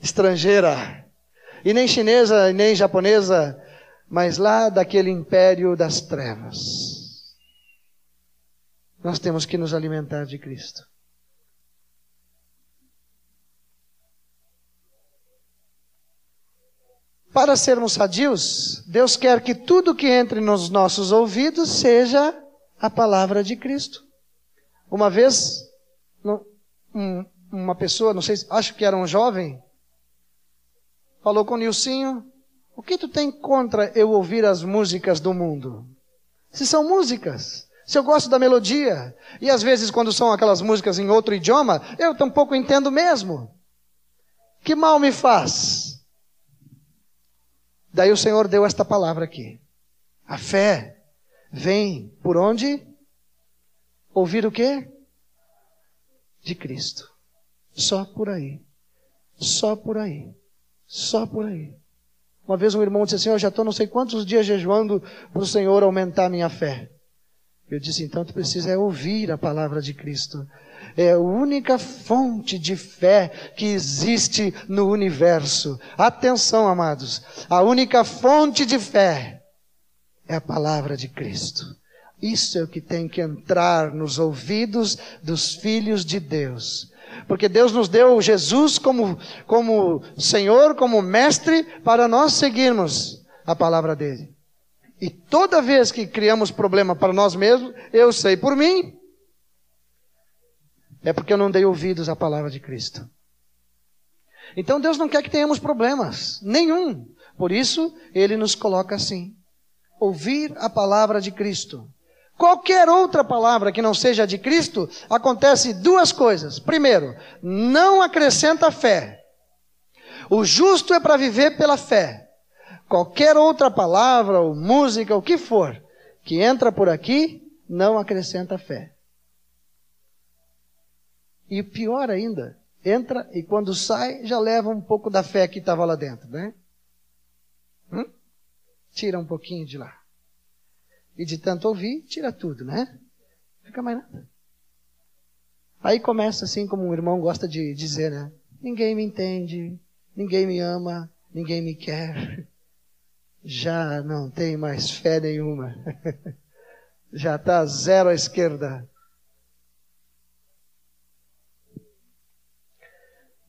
estrangeira, e nem chinesa, nem japonesa, mas lá daquele império das trevas. Nós temos que nos alimentar de Cristo. Para sermos sadios, Deus quer que tudo que entre nos nossos ouvidos seja a palavra de Cristo. Uma vez, uma pessoa, não sei, acho que era um jovem, falou com o Nilcinho, o que tu tem contra eu ouvir as músicas do mundo? Se são músicas, se eu gosto da melodia, e às vezes quando são aquelas músicas em outro idioma, eu tampouco entendo mesmo. Que mal me faz? Daí o Senhor deu esta palavra aqui. A fé Vem por onde? Ouvir o quê? De Cristo. Só por aí. Só por aí. Só por aí. Uma vez um irmão disse assim: Eu já estou não sei quantos dias jejuando para o Senhor aumentar a minha fé. Eu disse: Então tu precisa é ouvir a palavra de Cristo. É a única fonte de fé que existe no universo. Atenção, amados. A única fonte de fé é a palavra de Cristo. Isso é o que tem que entrar nos ouvidos dos filhos de Deus. Porque Deus nos deu Jesus como, como Senhor, como Mestre, para nós seguirmos a palavra dele. E toda vez que criamos problema para nós mesmos, eu sei por mim, é porque eu não dei ouvidos à palavra de Cristo. Então Deus não quer que tenhamos problemas, nenhum. Por isso, Ele nos coloca assim ouvir a palavra de Cristo. Qualquer outra palavra que não seja de Cristo, acontece duas coisas. Primeiro, não acrescenta fé. O justo é para viver pela fé. Qualquer outra palavra ou música, o que for, que entra por aqui, não acrescenta fé. E pior ainda, entra e quando sai já leva um pouco da fé que estava lá dentro, né? Hum? Tira um pouquinho de lá. E de tanto ouvir, tira tudo, né? Fica mais nada. Aí começa assim, como um irmão gosta de dizer, né? Ninguém me entende, ninguém me ama, ninguém me quer. Já não tem mais fé nenhuma. [LAUGHS] Já está zero à esquerda.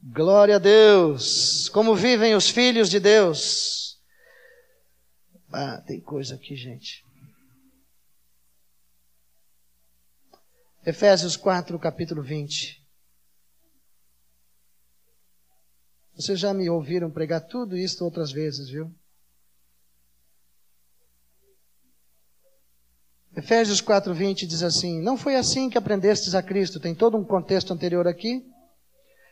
Glória a Deus. Como vivem os filhos de Deus. Ah, tem coisa aqui, gente. Efésios 4, capítulo 20. Vocês já me ouviram pregar tudo isso outras vezes, viu? Efésios 4:20 diz assim: Não foi assim que aprendestes a Cristo. Tem todo um contexto anterior aqui.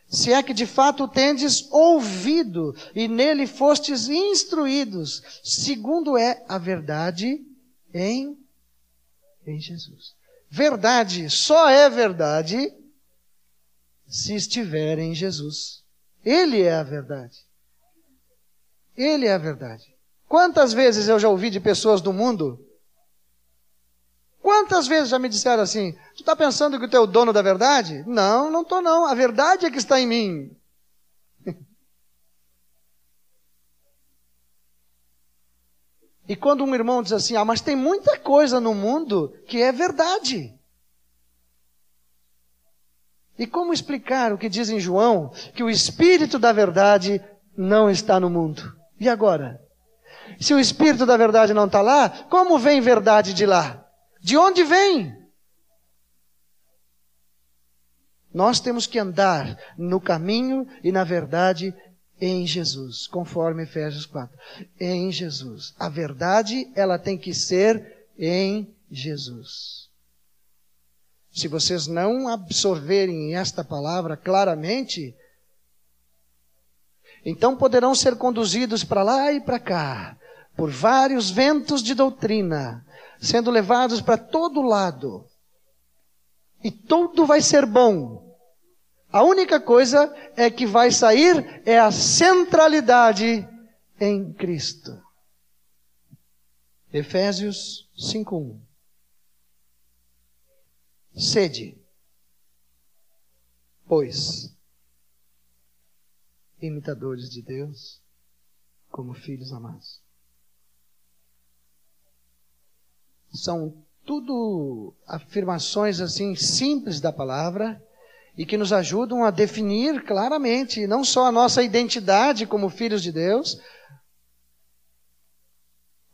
Se é que de fato tendes ouvido e nele fostes instruídos, segundo é a verdade em em Jesus. Verdade só é verdade se estiver em Jesus. Ele é a verdade. Ele é a verdade. Quantas vezes eu já ouvi de pessoas do mundo? Quantas vezes já me disseram assim: Tu está pensando que tu é o dono da verdade? Não, não estou não. A verdade é que está em mim. [LAUGHS] E quando um irmão diz assim, ah, mas tem muita coisa no mundo que é verdade. E como explicar o que diz em João, que o Espírito da verdade não está no mundo? E agora? Se o Espírito da verdade não está lá, como vem verdade de lá? De onde vem? Nós temos que andar no caminho e na verdade em Jesus, conforme Efésios 4. Em Jesus. A verdade, ela tem que ser em Jesus. Se vocês não absorverem esta palavra claramente, então poderão ser conduzidos para lá e para cá, por vários ventos de doutrina, sendo levados para todo lado. E tudo vai ser bom, a única coisa é que vai sair é a centralidade em Cristo. Efésios 5:1. Sede, pois, imitadores de Deus, como filhos amados. São tudo afirmações assim simples da palavra e que nos ajudam a definir claramente não só a nossa identidade como filhos de Deus,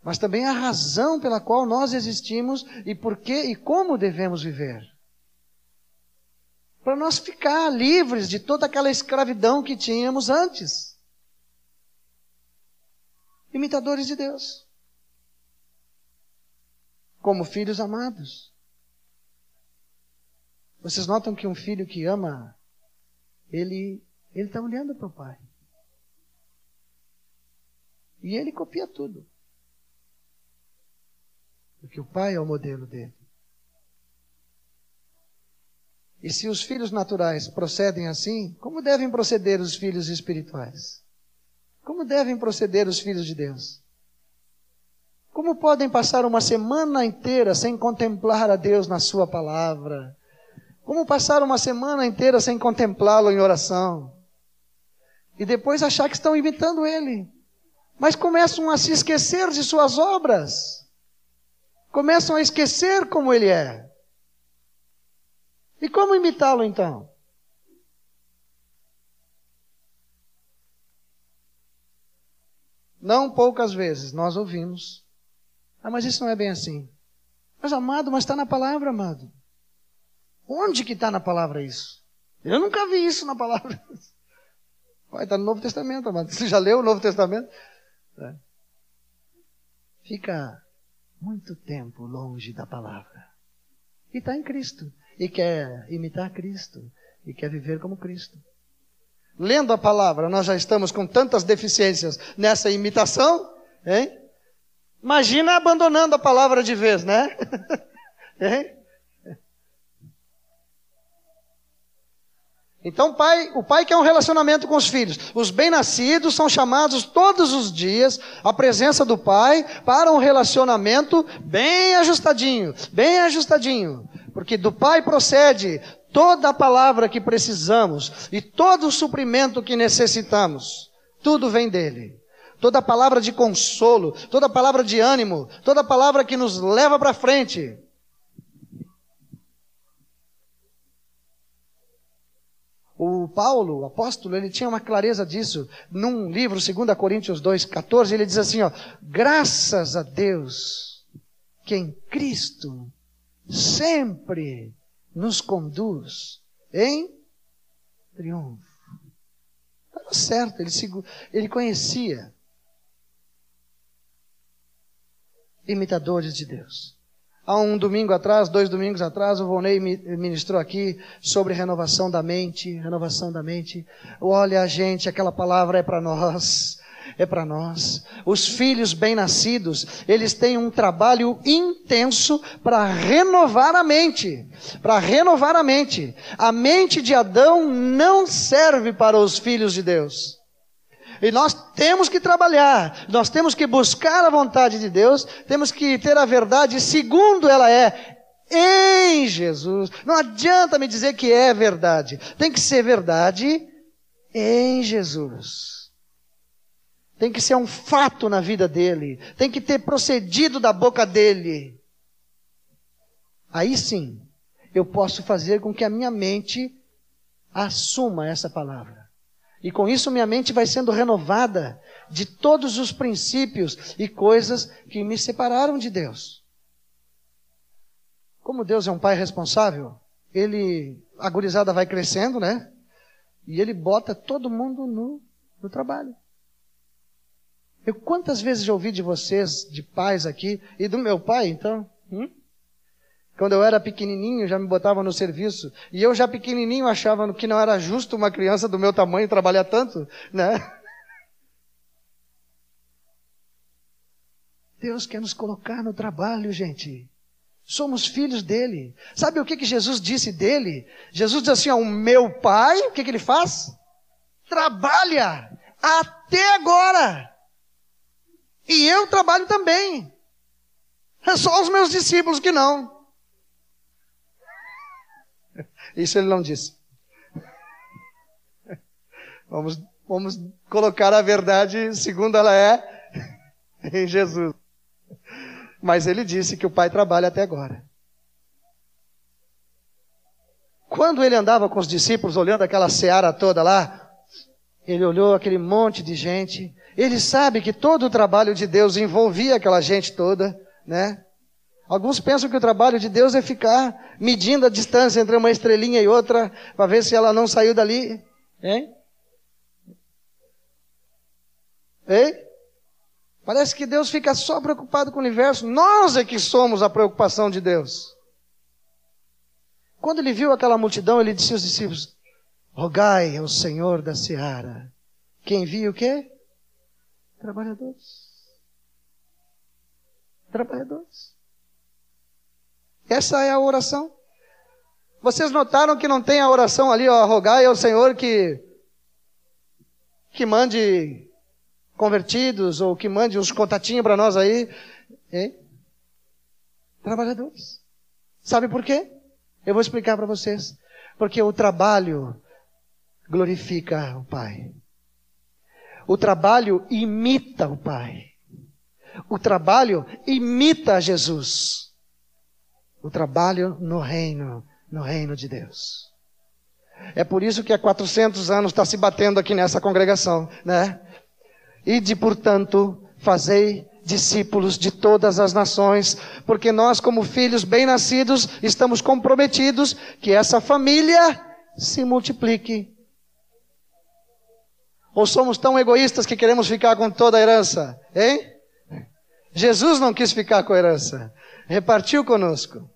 mas também a razão pela qual nós existimos e por que e como devemos viver. Para nós ficar livres de toda aquela escravidão que tínhamos antes. Imitadores de Deus. Como filhos amados. Vocês notam que um filho que ama, ele ele está olhando para o pai. E ele copia tudo. Porque o pai é o modelo dele. E se os filhos naturais procedem assim, como devem proceder os filhos espirituais? Como devem proceder os filhos de Deus? Como podem passar uma semana inteira sem contemplar a Deus na Sua palavra, como passar uma semana inteira sem contemplá-lo em oração? E depois achar que estão imitando ele. Mas começam a se esquecer de suas obras. Começam a esquecer como ele é. E como imitá-lo então? Não poucas vezes nós ouvimos. Ah, mas isso não é bem assim. Mas amado, mas está na palavra, amado. Onde que está na palavra isso? Eu nunca vi isso na palavra. [LAUGHS] Vai estar tá no Novo Testamento, amado. Você já leu o Novo Testamento? É. Fica muito tempo longe da palavra. E está em Cristo. E quer imitar Cristo. E quer viver como Cristo. Lendo a palavra, nós já estamos com tantas deficiências nessa imitação, hein? Imagina abandonando a palavra de vez, né? [LAUGHS] Então, pai, o pai quer um relacionamento com os filhos. Os bem-nascidos são chamados todos os dias à presença do pai para um relacionamento bem ajustadinho, bem ajustadinho. Porque do pai procede toda a palavra que precisamos e todo o suprimento que necessitamos. Tudo vem dele. Toda palavra de consolo, toda palavra de ânimo, toda palavra que nos leva para frente. O Paulo, o apóstolo, ele tinha uma clareza disso. Num livro, 2 Coríntios 2, 14, ele diz assim, ó, graças a Deus que em Cristo sempre nos conduz em triunfo. Estava certo, ele, ele conhecia imitadores de Deus. Há um domingo atrás, dois domingos atrás, o Volney ministrou aqui sobre renovação da mente, renovação da mente. Olha, gente, aquela palavra é para nós. É para nós. Os filhos bem-nascidos, eles têm um trabalho intenso para renovar a mente. Para renovar a mente. A mente de Adão não serve para os filhos de Deus. E nós temos que trabalhar, nós temos que buscar a vontade de Deus, temos que ter a verdade segundo ela é, em Jesus. Não adianta me dizer que é verdade, tem que ser verdade em Jesus. Tem que ser um fato na vida dele, tem que ter procedido da boca dele. Aí sim, eu posso fazer com que a minha mente assuma essa palavra. E com isso minha mente vai sendo renovada de todos os princípios e coisas que me separaram de Deus. Como Deus é um pai responsável, ele, a gurizada vai crescendo, né? E ele bota todo mundo no, no trabalho. Eu quantas vezes já ouvi de vocês, de pais aqui, e do meu pai, então, hum? Quando eu era pequenininho, já me botavam no serviço. E eu já pequenininho achava que não era justo uma criança do meu tamanho trabalhar tanto, né? Deus quer nos colocar no trabalho, gente. Somos filhos dele. Sabe o que, que Jesus disse dele? Jesus diz assim: ó, o meu pai, o que, que ele faz? Trabalha até agora. E eu trabalho também. É só os meus discípulos que não. Isso ele não disse. Vamos, vamos colocar a verdade segundo ela é [LAUGHS] em Jesus. Mas ele disse que o Pai trabalha até agora. Quando ele andava com os discípulos, olhando aquela seara toda lá, ele olhou aquele monte de gente. Ele sabe que todo o trabalho de Deus envolvia aquela gente toda, né? Alguns pensam que o trabalho de Deus é ficar medindo a distância entre uma estrelinha e outra para ver se ela não saiu dali. Hein? Hein? Parece que Deus fica só preocupado com o universo. Nós é que somos a preocupação de Deus. Quando ele viu aquela multidão, ele disse aos discípulos: Rogai ao Senhor da seara. Quem viu o quê? Trabalhadores. Trabalhadores. Essa é a oração. Vocês notaram que não tem a oração ali, ó, rogai ao Senhor que, que mande convertidos ou que mande uns contatinhos para nós aí. Hein? Trabalhadores. Sabe por quê? Eu vou explicar para vocês. Porque o trabalho glorifica o Pai. O trabalho imita o Pai. O trabalho imita Jesus o trabalho no reino, no reino de Deus. É por isso que há 400 anos está se batendo aqui nessa congregação, né? E de, portanto, fazei discípulos de todas as nações, porque nós, como filhos bem-nascidos, estamos comprometidos que essa família se multiplique. Ou somos tão egoístas que queremos ficar com toda a herança, hein? Jesus não quis ficar com a herança, repartiu conosco.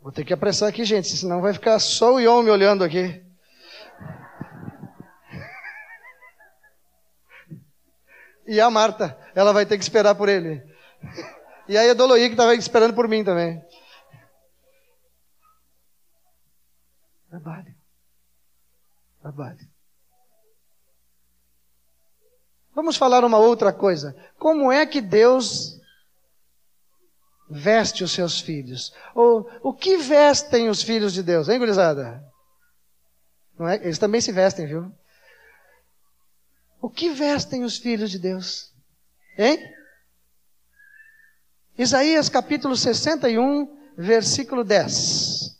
Vou ter que apressar aqui, gente, senão vai ficar só o Ion me olhando aqui. E a Marta, ela vai ter que esperar por ele. E aí a Doloí que estava esperando por mim também. Trabalho. Trabalho. Vamos falar uma outra coisa. Como é que Deus veste os seus filhos? Ou o que vestem os filhos de Deus, hein, gurizada? Não é? Eles também se vestem, viu? O que vestem os filhos de Deus? Hein? Isaías capítulo 61, versículo 10.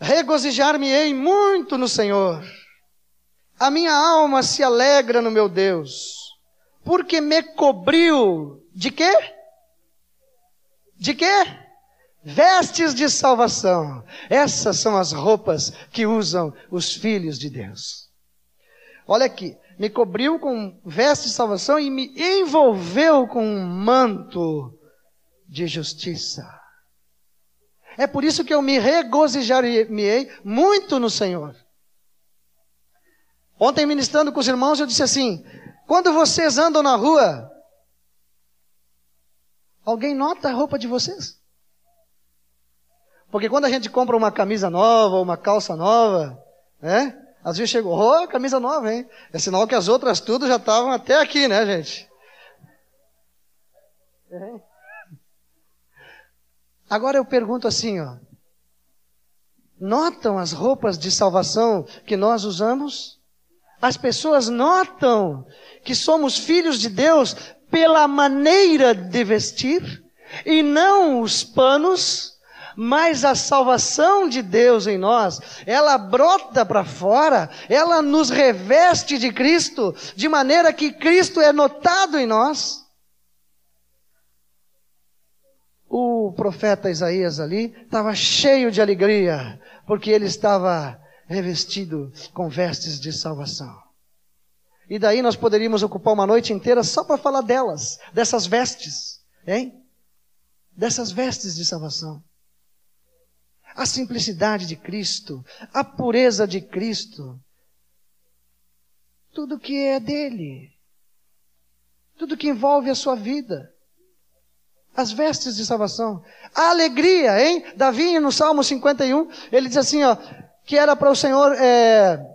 Regozijar-me-ei muito no Senhor. A minha alma se alegra no meu Deus, porque me cobriu de quê? De quê? Vestes de salvação. Essas são as roupas que usam os filhos de Deus. Olha aqui, me cobriu com vestes de salvação e me envolveu com um manto de justiça. É por isso que eu me regozijarei muito no Senhor. Ontem, ministrando com os irmãos, eu disse assim: quando vocês andam na rua, alguém nota a roupa de vocês? Porque quando a gente compra uma camisa nova, uma calça nova, né? Às vezes chegou, oh, camisa nova, hein? É sinal que as outras tudo já estavam até aqui, né, gente? É. Agora eu pergunto assim, ó. Notam as roupas de salvação que nós usamos? As pessoas notam que somos filhos de Deus pela maneira de vestir e não os panos, mas a salvação de Deus em nós, ela brota para fora, ela nos reveste de Cristo, de maneira que Cristo é notado em nós. O profeta Isaías ali estava cheio de alegria, porque ele estava revestido com vestes de salvação. E daí nós poderíamos ocupar uma noite inteira só para falar delas, dessas vestes, hein? Dessas vestes de salvação. A simplicidade de Cristo, a pureza de Cristo, tudo que é dele, tudo que envolve a sua vida, as vestes de salvação, a alegria, hein? Davi no Salmo 51, ele diz assim, ó, que era para o Senhor é,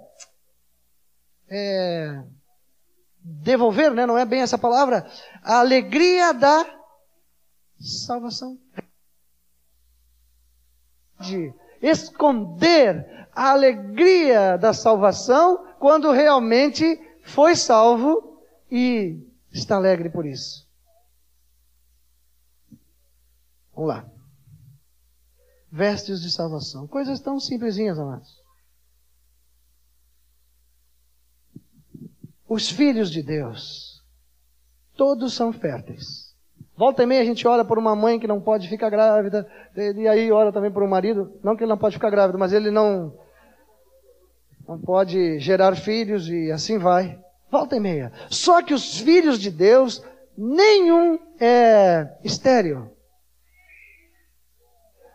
é, devolver, né? Não é bem essa palavra, a alegria da salvação. De esconder a alegria da salvação quando realmente foi salvo e está alegre por isso. Vamos lá. Vestes de salvação. Coisas tão simplesinhas, amados. Os filhos de Deus, todos são férteis. Volta e meia a gente ora por uma mãe que não pode ficar grávida, e aí ora também por um marido, não que ele não pode ficar grávido, mas ele não, não pode gerar filhos e assim vai. Volta e meia. Só que os filhos de Deus, nenhum é estéreo.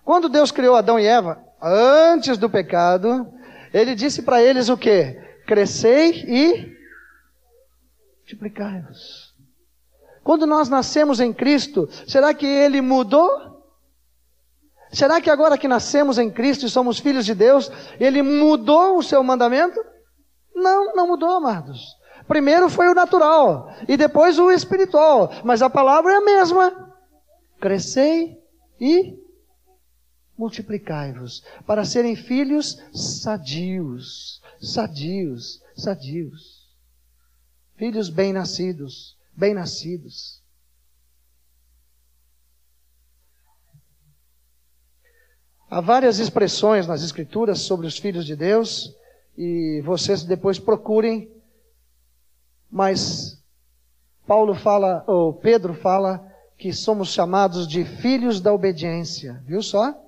Quando Deus criou Adão e Eva, antes do pecado, ele disse para eles o que? Crescei e multiplicai-vos. Quando nós nascemos em Cristo, será que Ele mudou? Será que agora que nascemos em Cristo e somos filhos de Deus, Ele mudou o seu mandamento? Não, não mudou, amados. Primeiro foi o natural e depois o espiritual, mas a palavra é a mesma. Crescei e multiplicai-vos, para serem filhos sadios, sadios, sadios. Filhos bem-nascidos, bem-nascidos. Há várias expressões nas Escrituras sobre os filhos de Deus, e vocês depois procurem, mas Paulo fala, ou Pedro fala, que somos chamados de filhos da obediência, viu só?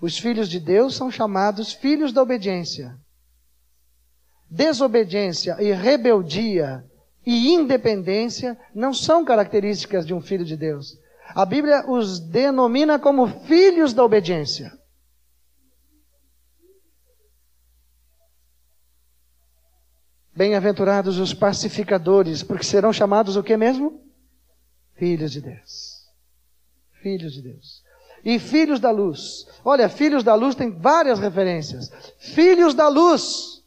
Os filhos de Deus são chamados filhos da obediência. Desobediência e rebeldia e independência não são características de um filho de Deus. A Bíblia os denomina como filhos da obediência. Bem-aventurados os pacificadores, porque serão chamados o que mesmo? Filhos de Deus. Filhos de Deus. E filhos da luz. Olha, filhos da luz tem várias referências. Filhos da luz.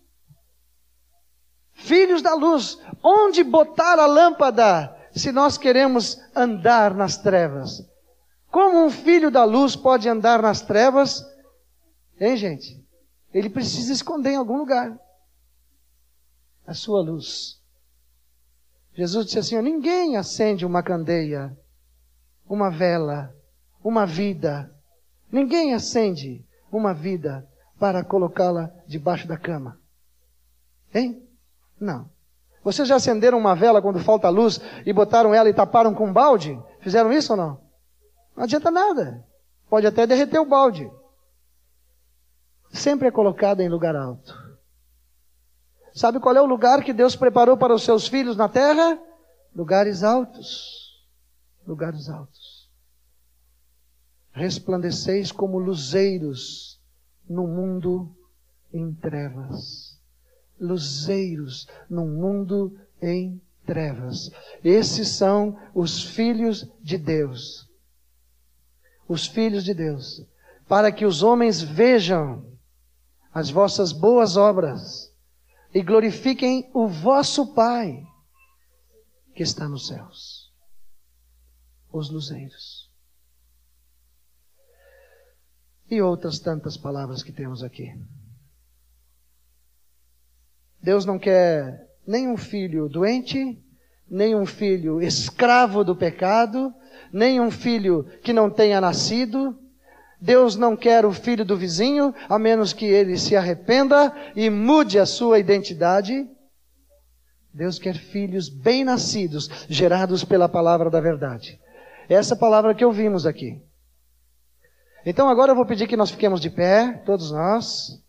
Filhos da luz. Onde botar a lâmpada se nós queremos andar nas trevas? Como um filho da luz pode andar nas trevas? Hein, gente? Ele precisa esconder em algum lugar a sua luz. Jesus disse assim: ninguém acende uma candeia, uma vela, uma vida. Ninguém acende uma vida para colocá-la debaixo da cama. Hein? Não. Vocês já acenderam uma vela quando falta luz e botaram ela e taparam com um balde? Fizeram isso ou não? Não adianta nada. Pode até derreter o balde. Sempre é colocada em lugar alto. Sabe qual é o lugar que Deus preparou para os seus filhos na terra? Lugares altos. Lugares altos. Resplandeceis como luzeiros no mundo em trevas. Luzeiros no mundo em trevas. Esses são os filhos de Deus. Os filhos de Deus. Para que os homens vejam as vossas boas obras e glorifiquem o vosso Pai que está nos céus. Os luzeiros. E outras tantas palavras que temos aqui. Deus não quer nem um filho doente, nem um filho escravo do pecado, nem um filho que não tenha nascido, Deus não quer o filho do vizinho, a menos que ele se arrependa e mude a sua identidade. Deus quer filhos bem nascidos, gerados pela palavra da verdade. Essa palavra que ouvimos aqui. Então agora eu vou pedir que nós fiquemos de pé, todos nós.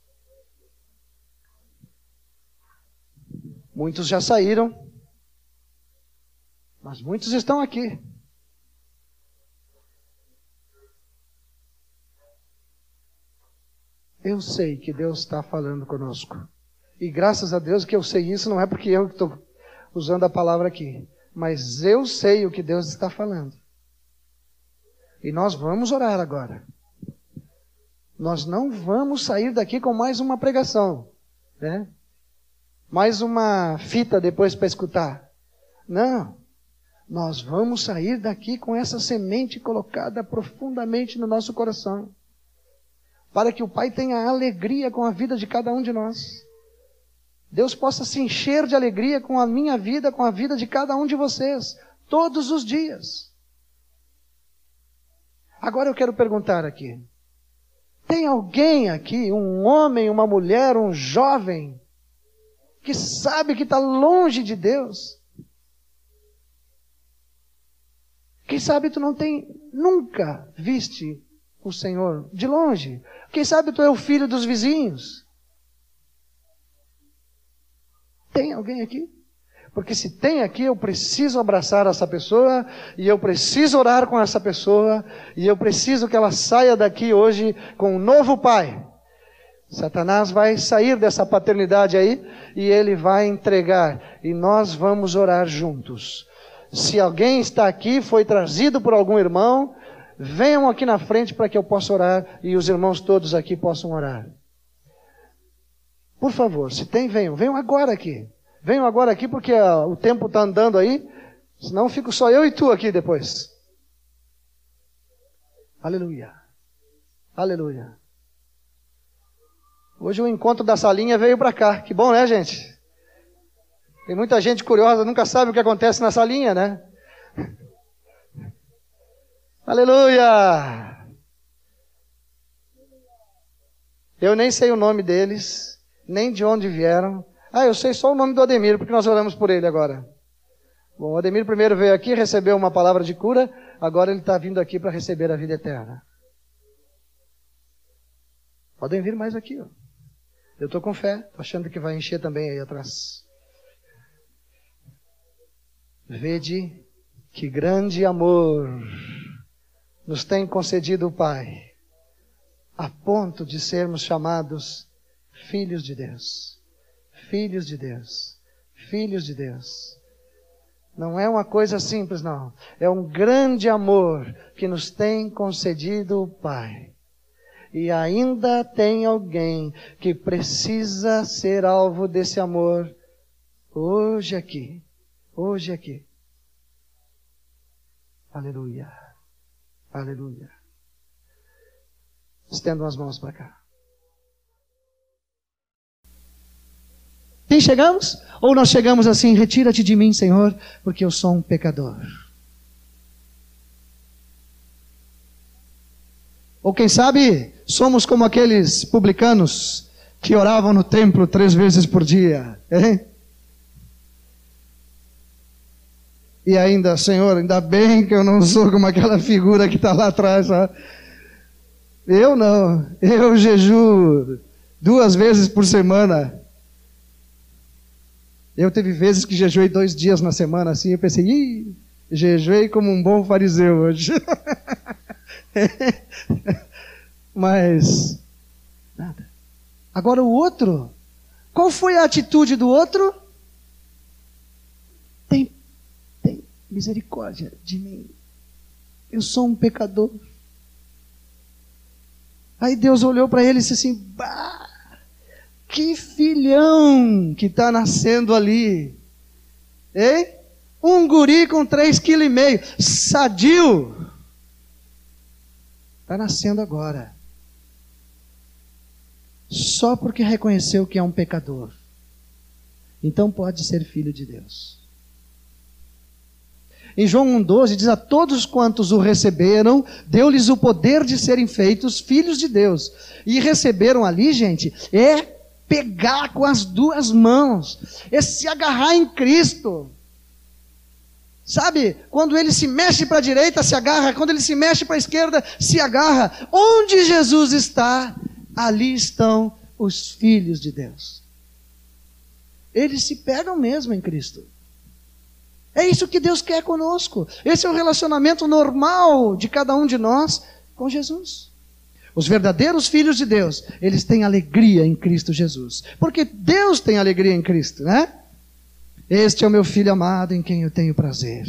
Muitos já saíram, mas muitos estão aqui. Eu sei que Deus está falando conosco. E graças a Deus que eu sei isso, não é porque eu estou usando a palavra aqui, mas eu sei o que Deus está falando. E nós vamos orar agora. Nós não vamos sair daqui com mais uma pregação, né? Mais uma fita depois para escutar. Não. Nós vamos sair daqui com essa semente colocada profundamente no nosso coração para que o Pai tenha alegria com a vida de cada um de nós. Deus possa se encher de alegria com a minha vida, com a vida de cada um de vocês, todos os dias. Agora eu quero perguntar aqui: tem alguém aqui, um homem, uma mulher, um jovem, que sabe que está longe de Deus? Quem sabe tu não tem, nunca viste o Senhor de longe. Quem sabe tu é o filho dos vizinhos? Tem alguém aqui? Porque se tem aqui, eu preciso abraçar essa pessoa, e eu preciso orar com essa pessoa, e eu preciso que ela saia daqui hoje com um novo pai. Satanás vai sair dessa paternidade aí, e ele vai entregar, e nós vamos orar juntos. Se alguém está aqui, foi trazido por algum irmão, venham aqui na frente para que eu possa orar e os irmãos todos aqui possam orar. Por favor, se tem, venham. Venham agora aqui. Venham agora aqui porque uh, o tempo está andando aí. Senão fico só eu e tu aqui depois. Aleluia. Aleluia. Hoje o encontro da salinha veio para cá. Que bom, né, gente? Tem muita gente curiosa, nunca sabe o que acontece na salinha, né? [LAUGHS] Aleluia! Eu nem sei o nome deles, nem de onde vieram. Ah, eu sei só o nome do Ademir, porque nós oramos por ele agora. Bom, o Ademir primeiro veio aqui, recebeu uma palavra de cura, agora ele está vindo aqui para receber a vida eterna. Podem vir mais aqui, ó. Eu estou com fé, tô achando que vai encher também aí atrás. Vede que grande amor nos tem concedido o Pai, a ponto de sermos chamados filhos de Deus. Filhos de Deus. filhos de Deus. Não é uma coisa simples, não. É um grande amor que nos tem concedido o Pai. E ainda tem alguém que precisa ser alvo desse amor hoje aqui. Hoje aqui. Aleluia. Aleluia. Estendam as mãos para cá. Chegamos? Ou nós chegamos assim, retira-te de mim, Senhor, porque eu sou um pecador. Ou quem sabe, somos como aqueles publicanos que oravam no templo três vezes por dia. Hein? E ainda, Senhor, ainda bem que eu não sou como aquela figura que está lá atrás. Ó. Eu não. Eu jejuo duas vezes por semana. Eu teve vezes que jejuei dois dias na semana assim. Eu pensei, ih, jejuei como um bom fariseu hoje. [LAUGHS] Mas, nada. Agora o outro, qual foi a atitude do outro? Tem, tem misericórdia de mim. Eu sou um pecador. Aí Deus olhou para ele e disse assim: bah, que filhão que está nascendo ali. Hein? Um guri com três quilos e meio, sadio. Está nascendo agora. Só porque reconheceu que é um pecador. Então pode ser filho de Deus. Em João 1,12 diz: A todos quantos o receberam, deu-lhes o poder de serem feitos filhos de Deus. E receberam ali, gente, é pegar com as duas mãos, é se agarrar em Cristo. Sabe, quando ele se mexe para a direita, se agarra, quando ele se mexe para a esquerda, se agarra. Onde Jesus está, ali estão os filhos de Deus. Eles se pegam mesmo em Cristo. É isso que Deus quer conosco. Esse é o relacionamento normal de cada um de nós com Jesus. Os verdadeiros filhos de Deus, eles têm alegria em Cristo Jesus. Porque Deus tem alegria em Cristo, né? Este é o meu filho amado em quem eu tenho prazer.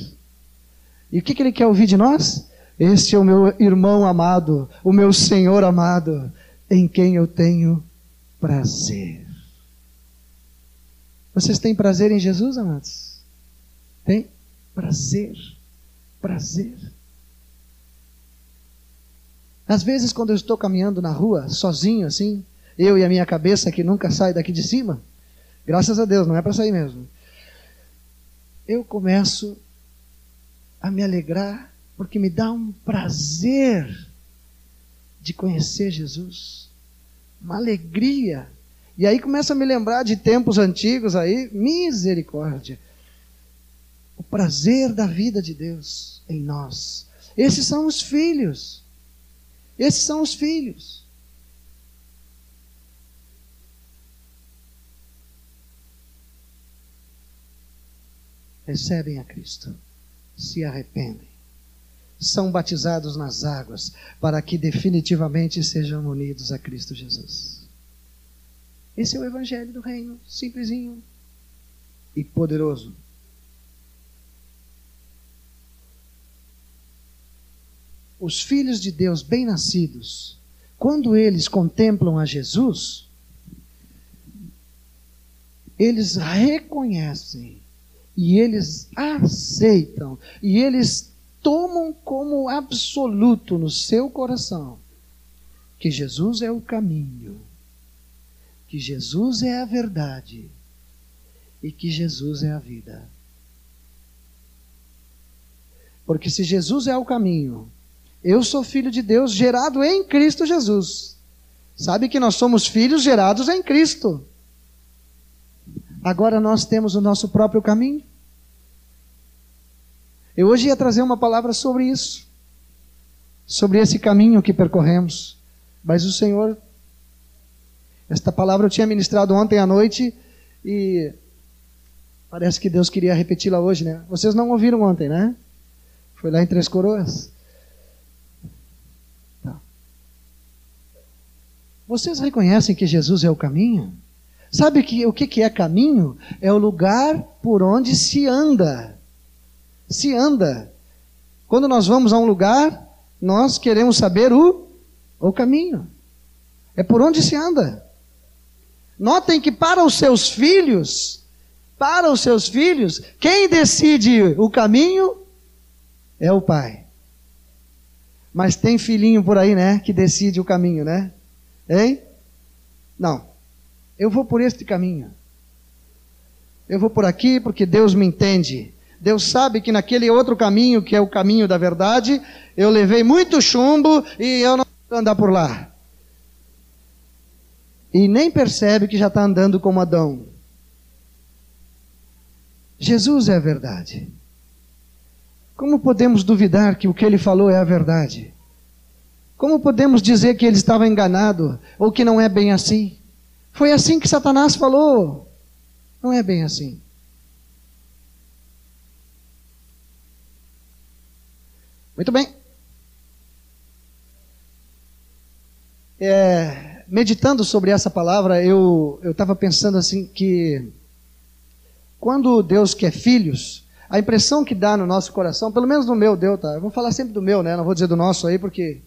E o que, que ele quer ouvir de nós? Este é o meu irmão amado, o meu Senhor amado, em quem eu tenho prazer. Vocês têm prazer em Jesus, amados? Tem? Prazer. Prazer. Às vezes, quando eu estou caminhando na rua, sozinho assim, eu e a minha cabeça que nunca sai daqui de cima, graças a Deus, não é para sair mesmo eu começo a me alegrar, porque me dá um prazer de conhecer Jesus, uma alegria. E aí começa a me lembrar de tempos antigos aí, misericórdia. O prazer da vida de Deus em nós. Esses são os filhos. Esses são os filhos. recebem a Cristo, se arrependem, são batizados nas águas para que definitivamente sejam unidos a Cristo Jesus. Esse é o Evangelho do Reino, simplesinho e poderoso. Os filhos de Deus bem-nascidos, quando eles contemplam a Jesus, eles reconhecem e eles aceitam, e eles tomam como absoluto no seu coração que Jesus é o caminho, que Jesus é a verdade e que Jesus é a vida. Porque se Jesus é o caminho, eu sou filho de Deus gerado em Cristo Jesus. Sabe que nós somos filhos gerados em Cristo. Agora nós temos o nosso próprio caminho. Eu hoje ia trazer uma palavra sobre isso, sobre esse caminho que percorremos. Mas o Senhor, esta palavra eu tinha ministrado ontem à noite e parece que Deus queria repeti-la hoje, né? Vocês não ouviram ontem, né? Foi lá em Três Coroas. Vocês reconhecem que Jesus é o caminho? Sabe que, o que, que é caminho? É o lugar por onde se anda. Se anda. Quando nós vamos a um lugar, nós queremos saber o, o caminho. É por onde se anda. Notem que para os seus filhos, para os seus filhos, quem decide o caminho é o pai. Mas tem filhinho por aí, né, que decide o caminho, né? Hein? Não. Eu vou por este caminho. Eu vou por aqui porque Deus me entende. Deus sabe que naquele outro caminho, que é o caminho da verdade, eu levei muito chumbo e eu não vou andar por lá. E nem percebe que já está andando como Adão. Jesus é a verdade. Como podemos duvidar que o que ele falou é a verdade? Como podemos dizer que ele estava enganado ou que não é bem assim? Foi assim que Satanás falou. Não é bem assim. Muito bem. É, meditando sobre essa palavra, eu estava pensando assim que quando Deus quer filhos, a impressão que dá no nosso coração, pelo menos no meu deu, tá? Eu vou falar sempre do meu, né? Não vou dizer do nosso aí, porque.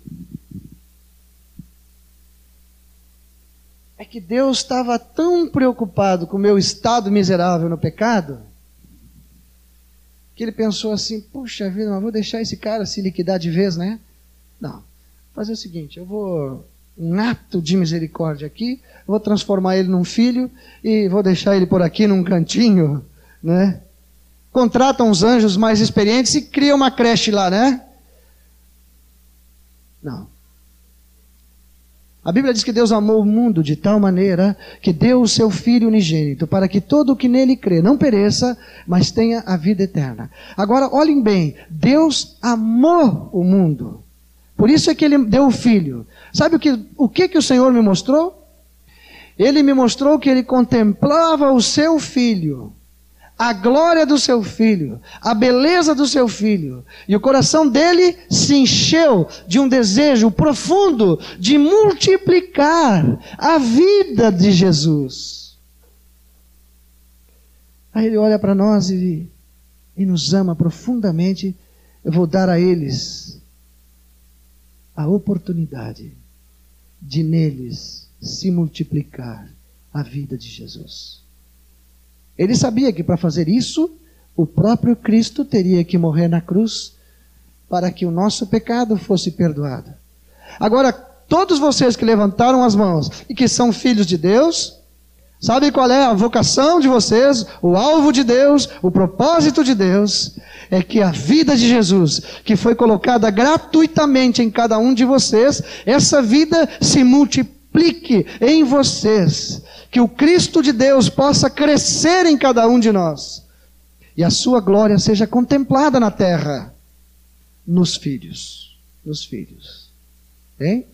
É que Deus estava tão preocupado com o meu estado miserável no pecado, que ele pensou assim: puxa vida, mas vou deixar esse cara se liquidar de vez, né? Não. Vou fazer o seguinte: eu vou. Um ato de misericórdia aqui, vou transformar ele num filho e vou deixar ele por aqui num cantinho, né? contratam os anjos mais experientes e criam uma creche lá, né? Não. A Bíblia diz que Deus amou o mundo de tal maneira que deu o seu Filho unigênito, para que todo o que nele crê não pereça, mas tenha a vida eterna. Agora, olhem bem: Deus amou o mundo. Por isso é que ele deu o Filho. Sabe o que o, que, que o Senhor me mostrou? Ele me mostrou que ele contemplava o seu Filho a glória do seu filho, a beleza do seu filho. E o coração dele se encheu de um desejo profundo de multiplicar a vida de Jesus. Aí ele olha para nós e, e nos ama profundamente. Eu vou dar a eles a oportunidade de neles se multiplicar a vida de Jesus. Ele sabia que para fazer isso, o próprio Cristo teria que morrer na cruz para que o nosso pecado fosse perdoado. Agora, todos vocês que levantaram as mãos e que são filhos de Deus, sabem qual é a vocação de vocês, o alvo de Deus, o propósito de Deus? É que a vida de Jesus, que foi colocada gratuitamente em cada um de vocês, essa vida se multiplique em vocês que o Cristo de Deus possa crescer em cada um de nós e a sua glória seja contemplada na terra, nos filhos, nos filhos. Hein?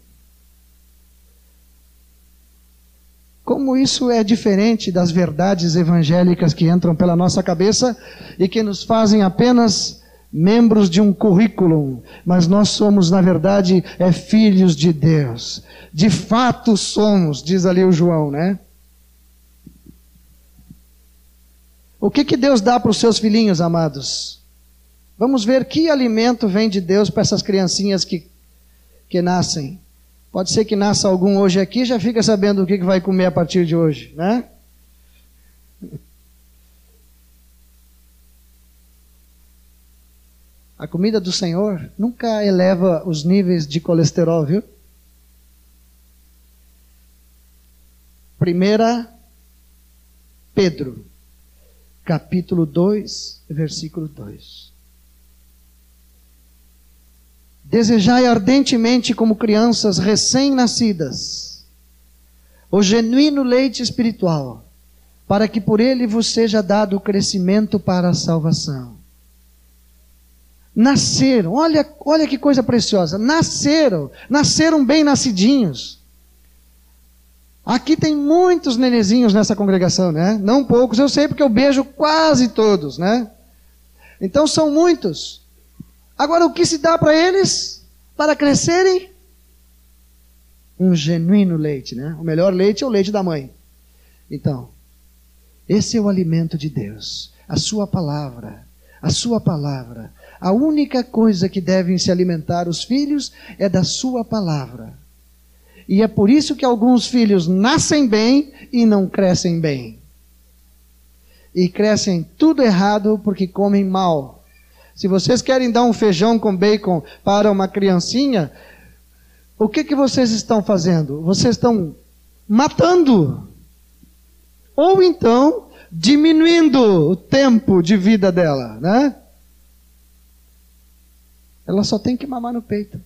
Como isso é diferente das verdades evangélicas que entram pela nossa cabeça e que nos fazem apenas membros de um currículo, mas nós somos, na verdade, é filhos de Deus. De fato somos, diz ali o João, né? O que, que Deus dá para os seus filhinhos, amados? Vamos ver que alimento vem de Deus para essas criancinhas que, que nascem. Pode ser que nasça algum hoje aqui já fica sabendo o que, que vai comer a partir de hoje, né? A comida do Senhor nunca eleva os níveis de colesterol, viu? Primeira Pedro capítulo 2, versículo 2. Desejai ardentemente, como crianças recém-nascidas, o genuíno leite espiritual, para que por ele vos seja dado o crescimento para a salvação. Nasceram, olha, olha que coisa preciosa, nasceram, nasceram bem nascidinhos. Aqui tem muitos nenezinhos nessa congregação, né? Não poucos, eu sei porque eu beijo quase todos, né? Então são muitos. Agora o que se dá para eles para crescerem? Um genuíno leite, né? O melhor leite é o leite da mãe. Então, esse é o alimento de Deus, a Sua palavra. A Sua palavra. A única coisa que devem se alimentar os filhos é da Sua palavra. E é por isso que alguns filhos nascem bem e não crescem bem. E crescem tudo errado porque comem mal. Se vocês querem dar um feijão com bacon para uma criancinha, o que, que vocês estão fazendo? Vocês estão matando. Ou então diminuindo o tempo de vida dela, né? Ela só tem que mamar no peito.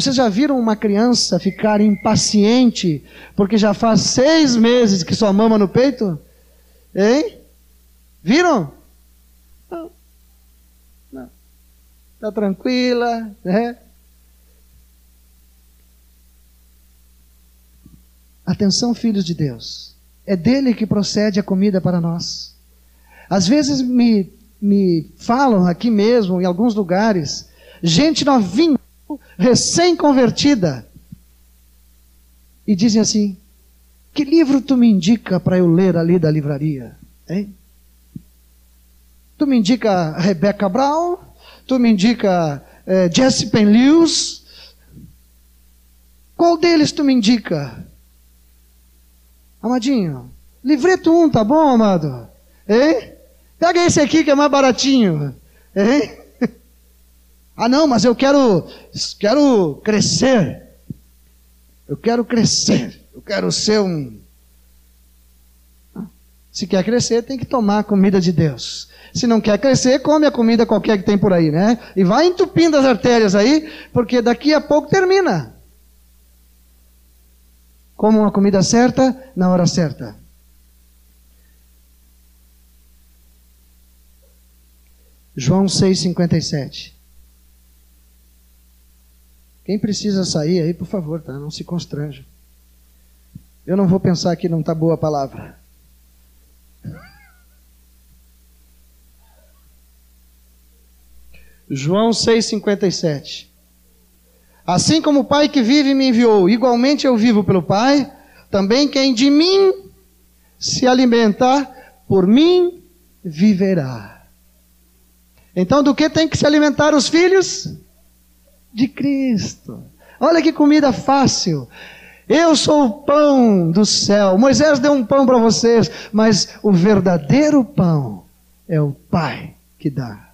Vocês já viram uma criança ficar impaciente porque já faz seis meses que só mama no peito? Hein? Viram? Não. Está tranquila, né? Atenção, filhos de Deus. É dele que procede a comida para nós. Às vezes me, me falam aqui mesmo, em alguns lugares, gente novinha, recém-convertida, e dizem assim: Que livro tu me indica para eu ler ali da livraria? Hein? Tu me indica Rebecca Brown? Tu me indica eh, Jesse Pen Lewis? Qual deles tu me indica? Amadinho, livreto 1, um, tá bom, amado? Hein? Pega esse aqui que é mais baratinho. Hein? Ah, não, mas eu quero, quero crescer. Eu quero crescer. Eu quero ser um. Se quer crescer, tem que tomar a comida de Deus. Se não quer crescer, come a comida qualquer que tem por aí, né? E vai entupindo as artérias aí, porque daqui a pouco termina. Como uma comida certa, na hora certa. João 6,57. Quem precisa sair aí, por favor, tá? Não se constranja. Eu não vou pensar que não está boa a palavra. João 6,57. Assim como o Pai que vive me enviou, igualmente eu vivo pelo Pai, também quem de mim se alimentar, por mim viverá. Então, do que tem que se alimentar os filhos? De Cristo. Olha que comida fácil. Eu sou o pão do céu. Moisés deu um pão para vocês, mas o verdadeiro pão é o Pai que dá.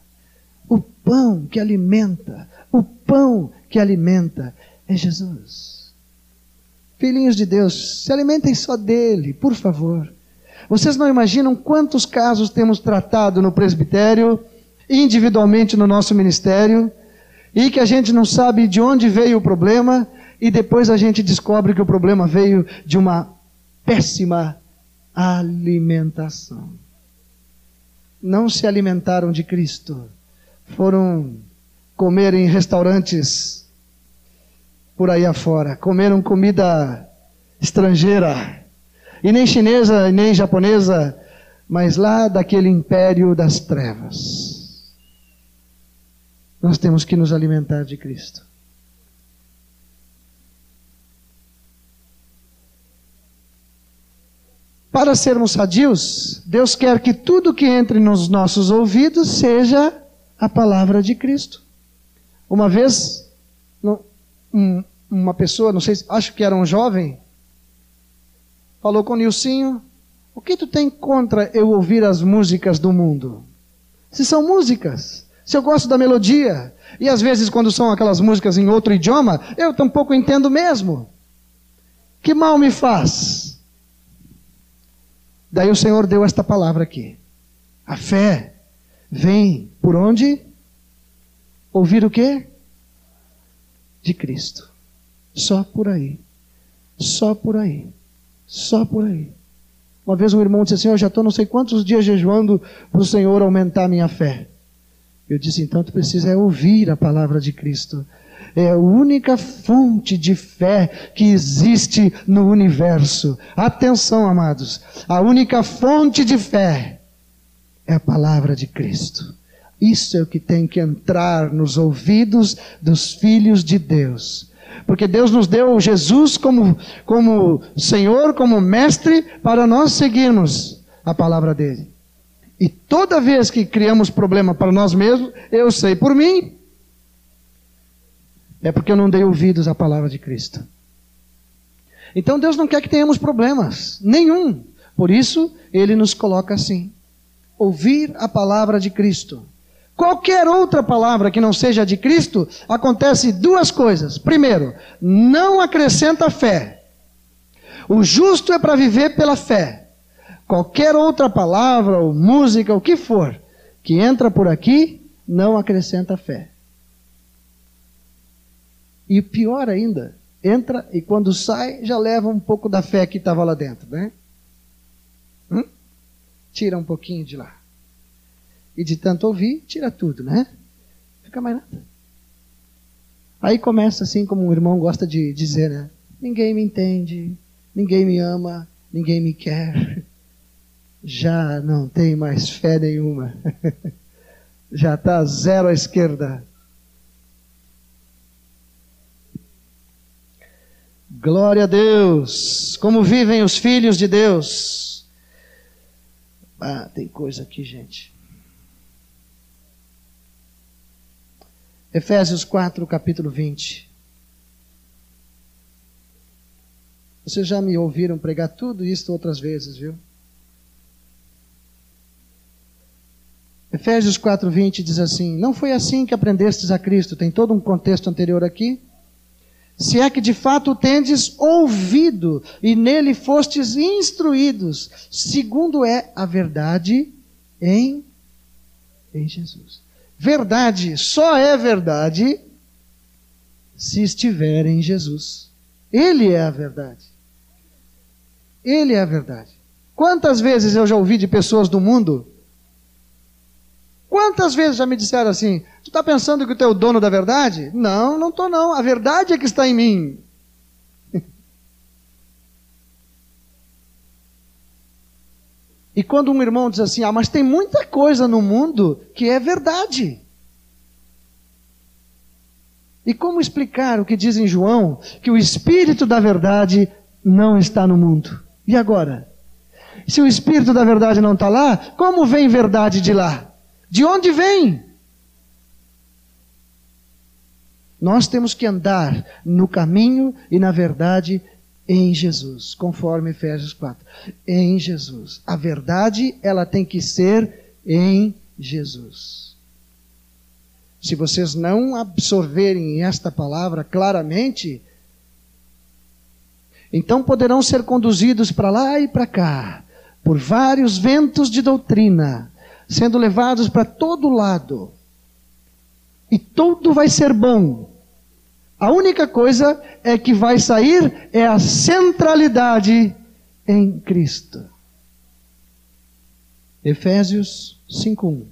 O pão que alimenta, o pão que alimenta é Jesus. Filhinhos de Deus, se alimentem só dele, por favor. Vocês não imaginam quantos casos temos tratado no presbitério, individualmente no nosso ministério, e que a gente não sabe de onde veio o problema, e depois a gente descobre que o problema veio de uma péssima alimentação. Não se alimentaram de Cristo, foram comer em restaurantes por aí afora. Comeram comida estrangeira. E nem chinesa, nem japonesa, mas lá daquele império das trevas. Nós temos que nos alimentar de Cristo. Para sermos sadios, Deus quer que tudo que entre nos nossos ouvidos seja a palavra de Cristo. Uma vez, um, uma pessoa, não sei, acho que era um jovem, falou com o Nilcinho, o que tu tem contra eu ouvir as músicas do mundo? Se são músicas, se eu gosto da melodia, e às vezes quando são aquelas músicas em outro idioma, eu tampouco entendo mesmo. Que mal me faz? Daí o Senhor deu esta palavra aqui. A fé vem por onde? Ouvir o quê? de Cristo. Só por aí. Só por aí. Só por aí. Uma vez um irmão disse assim: Eu já estou não sei quantos dias jejuando para o Senhor aumentar a minha fé. Eu disse: Então tu precisa é ouvir a palavra de Cristo. É a única fonte de fé que existe no universo. Atenção, amados. A única fonte de fé é a palavra de Cristo. Isso é o que tem que entrar nos ouvidos dos filhos de Deus. Porque Deus nos deu Jesus como, como Senhor, como Mestre, para nós seguirmos a palavra dele. E toda vez que criamos problema para nós mesmos, eu sei por mim, é porque eu não dei ouvidos à palavra de Cristo. Então Deus não quer que tenhamos problemas, nenhum. Por isso, Ele nos coloca assim: ouvir a palavra de Cristo. Qualquer outra palavra que não seja de Cristo, acontece duas coisas. Primeiro, não acrescenta fé. O justo é para viver pela fé. Qualquer outra palavra ou música, o que for, que entra por aqui, não acrescenta fé. E pior ainda, entra e quando sai já leva um pouco da fé que estava lá dentro, né? Hum? Tira um pouquinho de lá. E de tanto ouvir, tira tudo, né? Fica mais nada. Aí começa assim, como um irmão gosta de dizer, né? Ninguém me entende, ninguém me ama, ninguém me quer. Já não tem mais fé nenhuma. [LAUGHS] Já está zero à esquerda. Glória a Deus. Como vivem os filhos de Deus. Ah, tem coisa aqui, gente. Efésios 4, capítulo 20. Vocês já me ouviram pregar tudo isso outras vezes, viu? Efésios 4, 20 diz assim: Não foi assim que aprendestes a Cristo. Tem todo um contexto anterior aqui. Se é que de fato tendes ouvido e nele fostes instruídos, segundo é a verdade em, em Jesus. Verdade só é verdade se estiver em Jesus. Ele é a verdade. Ele é a verdade. Quantas vezes eu já ouvi de pessoas do mundo? Quantas vezes já me disseram assim: Tu está pensando que tu é o dono da verdade? Não, não estou não. A verdade é que está em mim. [LAUGHS] E quando um irmão diz assim, ah, mas tem muita coisa no mundo que é verdade. E como explicar o que diz em João, que o Espírito da verdade não está no mundo? E agora? Se o Espírito da verdade não está lá, como vem verdade de lá? De onde vem? Nós temos que andar no caminho e na verdade em Jesus, conforme Efésios 4. Em Jesus. A verdade, ela tem que ser em Jesus. Se vocês não absorverem esta palavra claramente, então poderão ser conduzidos para lá e para cá, por vários ventos de doutrina, sendo levados para todo lado. E tudo vai ser bom, a única coisa é que vai sair é a centralidade em Cristo. Efésios 5:1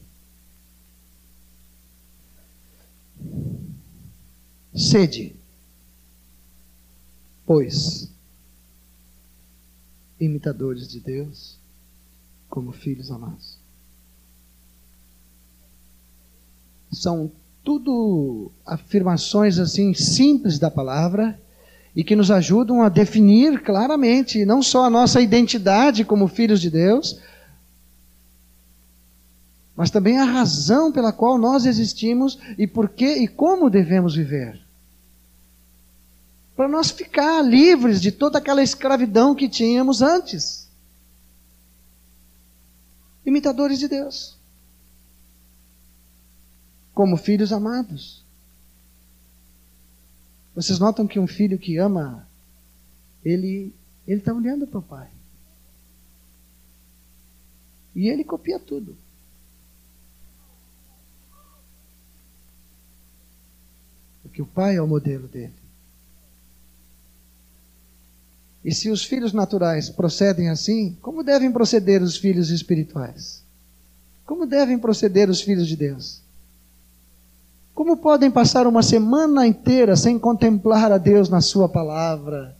Sede, pois, imitadores de Deus, como filhos amados. São tudo afirmações assim simples da palavra e que nos ajudam a definir claramente não só a nossa identidade como filhos de Deus, mas também a razão pela qual nós existimos e por que e como devemos viver. Para nós ficar livres de toda aquela escravidão que tínhamos antes. Imitadores de Deus como filhos amados. Vocês notam que um filho que ama, ele ele está olhando para o pai. E ele copia tudo. Porque o pai é o modelo dele. E se os filhos naturais procedem assim, como devem proceder os filhos espirituais? Como devem proceder os filhos de Deus? Como podem passar uma semana inteira sem contemplar a Deus na Sua palavra?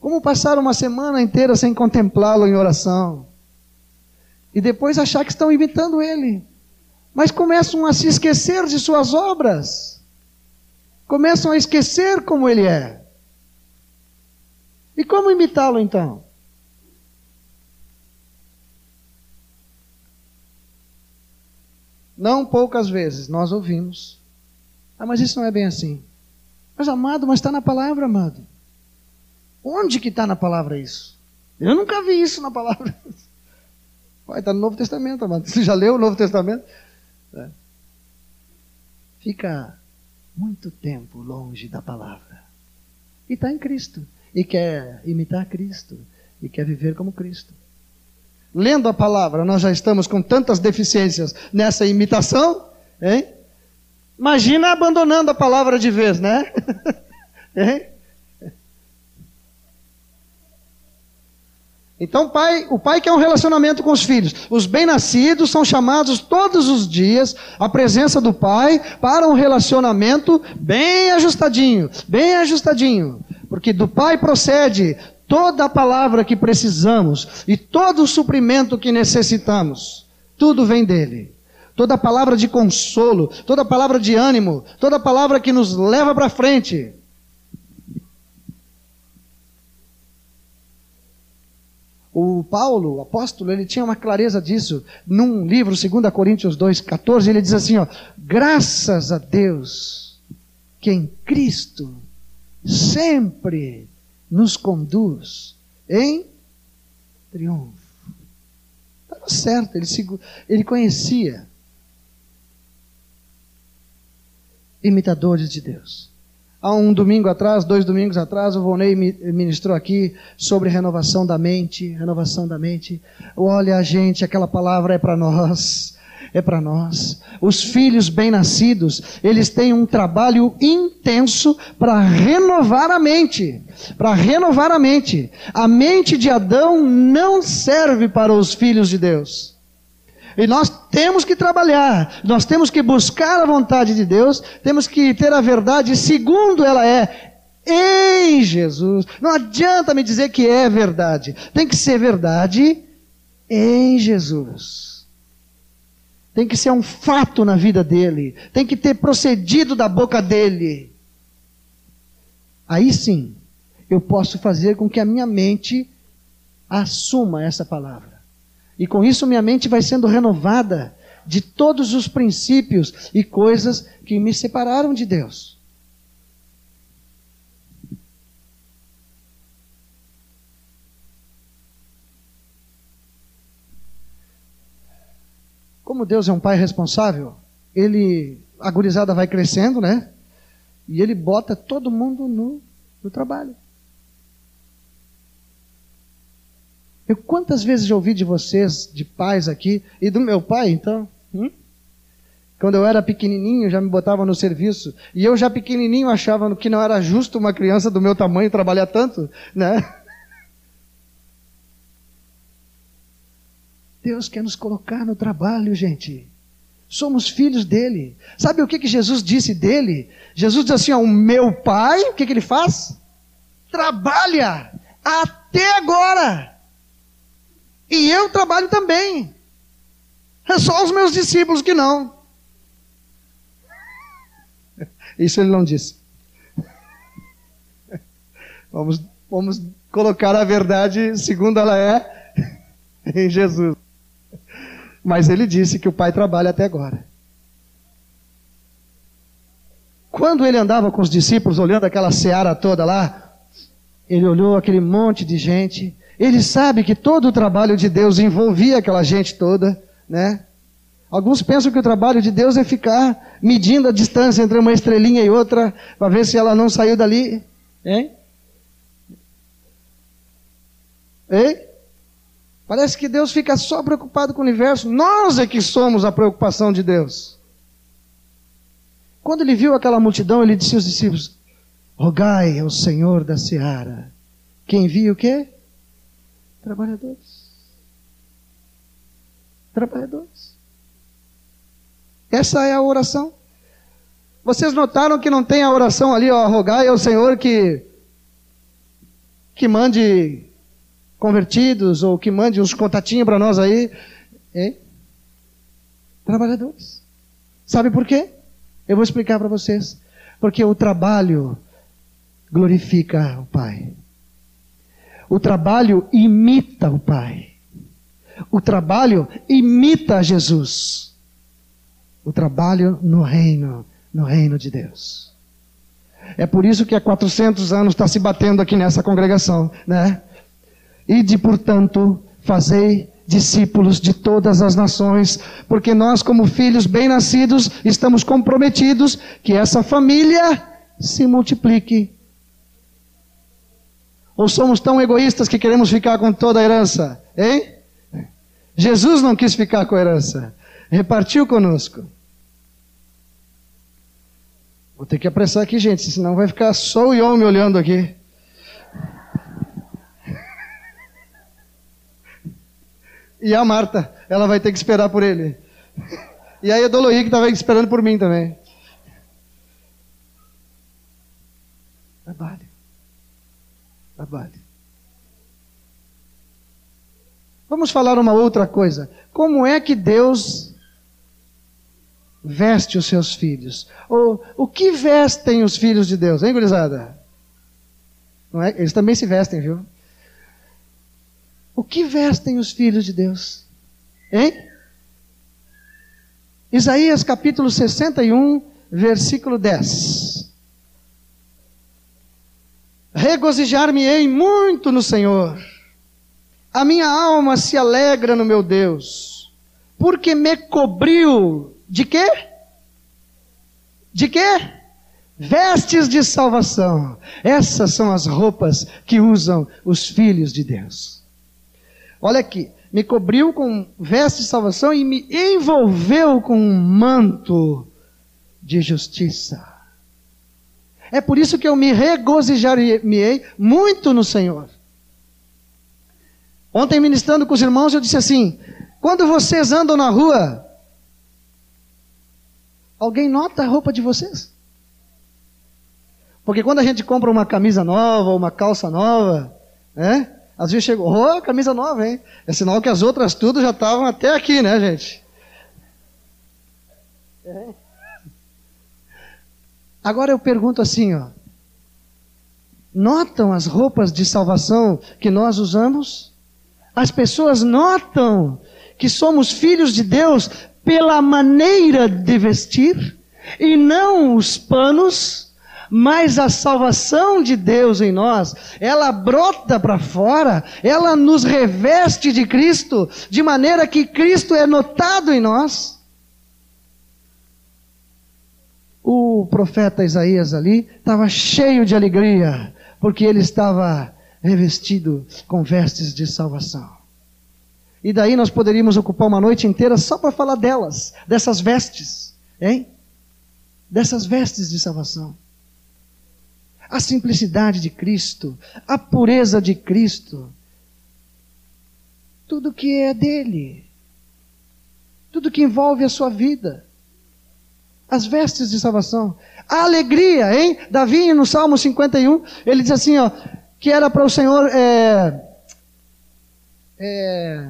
Como passar uma semana inteira sem contemplá-lo em oração? E depois achar que estão imitando Ele, mas começam a se esquecer de suas obras. Começam a esquecer como ele é. E como imitá-lo então? Não poucas vezes nós ouvimos. Ah, mas isso não é bem assim. Mas amado, mas está na palavra, amado. Onde que está na palavra isso? Eu nunca vi isso na palavra. [LAUGHS] Vai, está no Novo Testamento, amado. Você já leu o Novo Testamento? É. Fica muito tempo longe da palavra. E está em Cristo. E quer imitar Cristo. E quer viver como Cristo. Lendo a palavra, nós já estamos com tantas deficiências nessa imitação, hein? Imagina abandonando a palavra de vez, né? [LAUGHS] hein? Então, pai, o pai quer um relacionamento com os filhos. Os bem-nascidos são chamados todos os dias à presença do pai para um relacionamento bem ajustadinho, bem ajustadinho. Porque do pai procede toda a palavra que precisamos e todo o suprimento que necessitamos. Tudo vem dele. Toda palavra de consolo, toda palavra de ânimo, toda palavra que nos leva para frente. O Paulo, o apóstolo, ele tinha uma clareza disso. Num livro, 2 Coríntios 2, 14, ele diz assim: ó, graças a Deus que em Cristo sempre nos conduz em triunfo. Estava certo, ele, ele conhecia imitadores de Deus. Há um domingo atrás, dois domingos atrás, o Volney ministrou aqui sobre renovação da mente, renovação da mente. Olha, gente, aquela palavra é para nós. É para nós. Os filhos bem-nascidos, eles têm um trabalho intenso para renovar a mente. Para renovar a mente. A mente de Adão não serve para os filhos de Deus. E nós temos que trabalhar, nós temos que buscar a vontade de Deus, temos que ter a verdade segundo ela é, em Jesus. Não adianta me dizer que é verdade, tem que ser verdade em Jesus. Tem que ser um fato na vida dele, tem que ter procedido da boca dele. Aí sim, eu posso fazer com que a minha mente assuma essa palavra. E com isso minha mente vai sendo renovada de todos os princípios e coisas que me separaram de Deus. Como Deus é um pai responsável, ele, a gurizada vai crescendo, né? E ele bota todo mundo no, no trabalho. Eu quantas vezes já ouvi de vocês, de pais aqui, e do meu pai, então? Hum? Quando eu era pequenininho, já me botava no serviço. E eu já pequenininho achava que não era justo uma criança do meu tamanho trabalhar tanto, né? Deus quer nos colocar no trabalho, gente. Somos filhos dele. Sabe o que, que Jesus disse dele? Jesus diz assim: ó, o meu pai, o que, que ele faz? Trabalha até agora. E eu trabalho também. É só os meus discípulos que não. Isso ele não disse. Vamos, vamos colocar a verdade segundo ela é em Jesus. Mas ele disse que o pai trabalha até agora. Quando ele andava com os discípulos, olhando aquela seara toda lá, ele olhou aquele monte de gente ele sabe que todo o trabalho de Deus envolvia aquela gente toda, né? Alguns pensam que o trabalho de Deus é ficar medindo a distância entre uma estrelinha e outra para ver se ela não saiu dali, hein? Hein? Parece que Deus fica só preocupado com o universo. Nós é que somos a preocupação de Deus. Quando ele viu aquela multidão, ele disse aos discípulos: Rogai ao Senhor da seara, que envia o quê? Trabalhadores. Trabalhadores. Essa é a oração. Vocês notaram que não tem a oração ali, ó, rogai ao Senhor que que mande convertidos ou que mande uns contatinhos para nós aí, hein? Trabalhadores. Sabe por quê? Eu vou explicar para vocês. Porque o trabalho glorifica o Pai. O trabalho imita o Pai. O trabalho imita Jesus. O trabalho no reino, no reino de Deus. É por isso que há 400 anos está se batendo aqui nessa congregação, né? E de, portanto, fazei discípulos de todas as nações, porque nós, como filhos bem-nascidos, estamos comprometidos que essa família se multiplique. Ou somos tão egoístas que queremos ficar com toda a herança, hein? Jesus não quis ficar com a herança, repartiu conosco. Vou ter que apressar aqui, gente, senão vai ficar só o Ion me olhando aqui. E a Marta, ela vai ter que esperar por ele. E aí a Doloí que estava esperando por mim também. Trabalho. Trabalho. Vamos falar uma outra coisa. Como é que Deus veste os seus filhos? Ou o que vestem os filhos de Deus, hein, gurizada? Não é? Eles também se vestem, viu? O que vestem os filhos de Deus? Hein? Isaías capítulo 61, versículo 10. Regozijar-me-ei muito no Senhor a minha alma se alegra no meu Deus, porque me cobriu de quê? De quê? Vestes de salvação. Essas são as roupas que usam os filhos de Deus. Olha aqui, me cobriu com vestes de salvação e me envolveu com um manto de justiça. É por isso que eu me regozijarei muito no Senhor. Ontem, ministrando com os irmãos, eu disse assim: quando vocês andam na rua, alguém nota a roupa de vocês? Porque quando a gente compra uma camisa nova, uma calça nova, né? Às vezes chegou, oh, camisa nova, hein? É sinal que as outras tudo já estavam até aqui, né, gente? É. Agora eu pergunto assim, ó. Notam as roupas de salvação que nós usamos? As pessoas notam que somos filhos de Deus pela maneira de vestir e não os panos, mas a salvação de Deus em nós, ela brota para fora, ela nos reveste de Cristo, de maneira que Cristo é notado em nós. O profeta Isaías ali estava cheio de alegria, porque ele estava revestido com vestes de salvação. E daí nós poderíamos ocupar uma noite inteira só para falar delas, dessas vestes, hein? Dessas vestes de salvação. A simplicidade de Cristo, a pureza de Cristo, tudo que é dele, tudo que envolve a sua vida, as vestes de salvação, a alegria, hein? Davi no Salmo 51, ele diz assim, ó, que era para o Senhor é, é,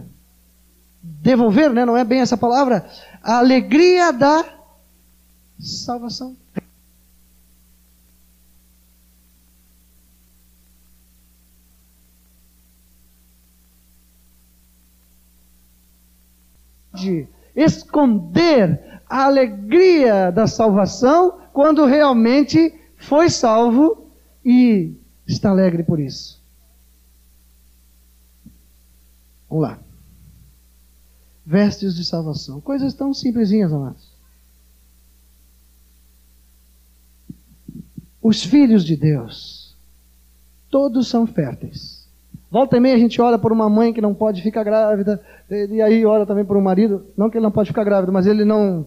devolver, né? não é bem essa palavra, a alegria da salvação. De esconder a alegria da salvação quando realmente foi salvo e está alegre por isso. Vamos lá. Vestes de salvação. Coisas tão simplesinhas, amados. Os filhos de Deus, todos são férteis. Volta e meia a gente ora por uma mãe que não pode ficar grávida, e aí ora também por um marido, não que ele não pode ficar grávido, mas ele não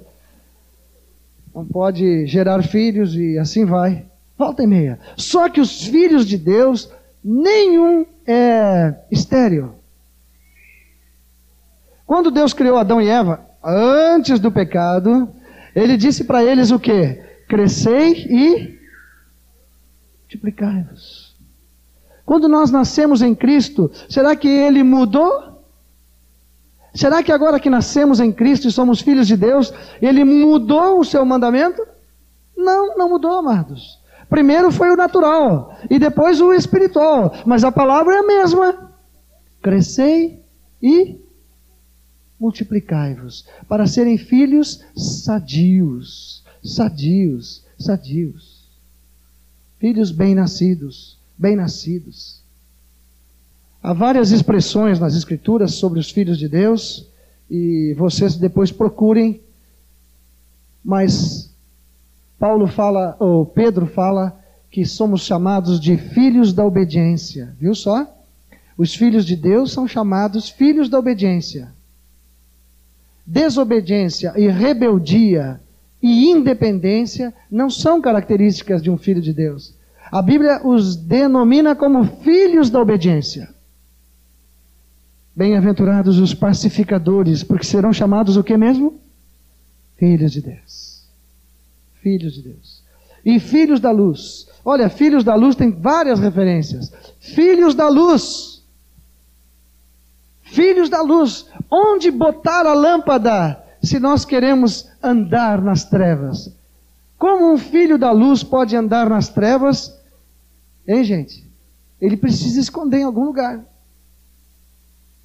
não pode gerar filhos e assim vai. Volta e meia. Só que os filhos de Deus, nenhum é estéreo. Quando Deus criou Adão e Eva, antes do pecado, ele disse para eles o que? Crescei e multiplicai-vos. Quando nós nascemos em Cristo, será que ele mudou? Será que agora que nascemos em Cristo e somos filhos de Deus, ele mudou o seu mandamento? Não, não mudou, amados. Primeiro foi o natural e depois o espiritual, mas a palavra é a mesma. Crescei e multiplicai-vos, para serem filhos sadios, sadios, sadios. Filhos bem-nascidos, bem-nascidos. Há várias expressões nas Escrituras sobre os filhos de Deus, e vocês depois procurem, mas Paulo fala, ou Pedro fala, que somos chamados de filhos da obediência, viu só? Os filhos de Deus são chamados filhos da obediência. Desobediência e rebeldia e independência não são características de um filho de Deus. A Bíblia os denomina como filhos da obediência. Bem-aventurados os pacificadores, porque serão chamados o que mesmo? Filhos de Deus. Filhos de Deus. E filhos da luz. Olha, filhos da luz tem várias referências. Filhos da luz. Filhos da luz. Onde botar a lâmpada se nós queremos andar nas trevas? Como um filho da luz pode andar nas trevas? Hein, gente? Ele precisa esconder em algum lugar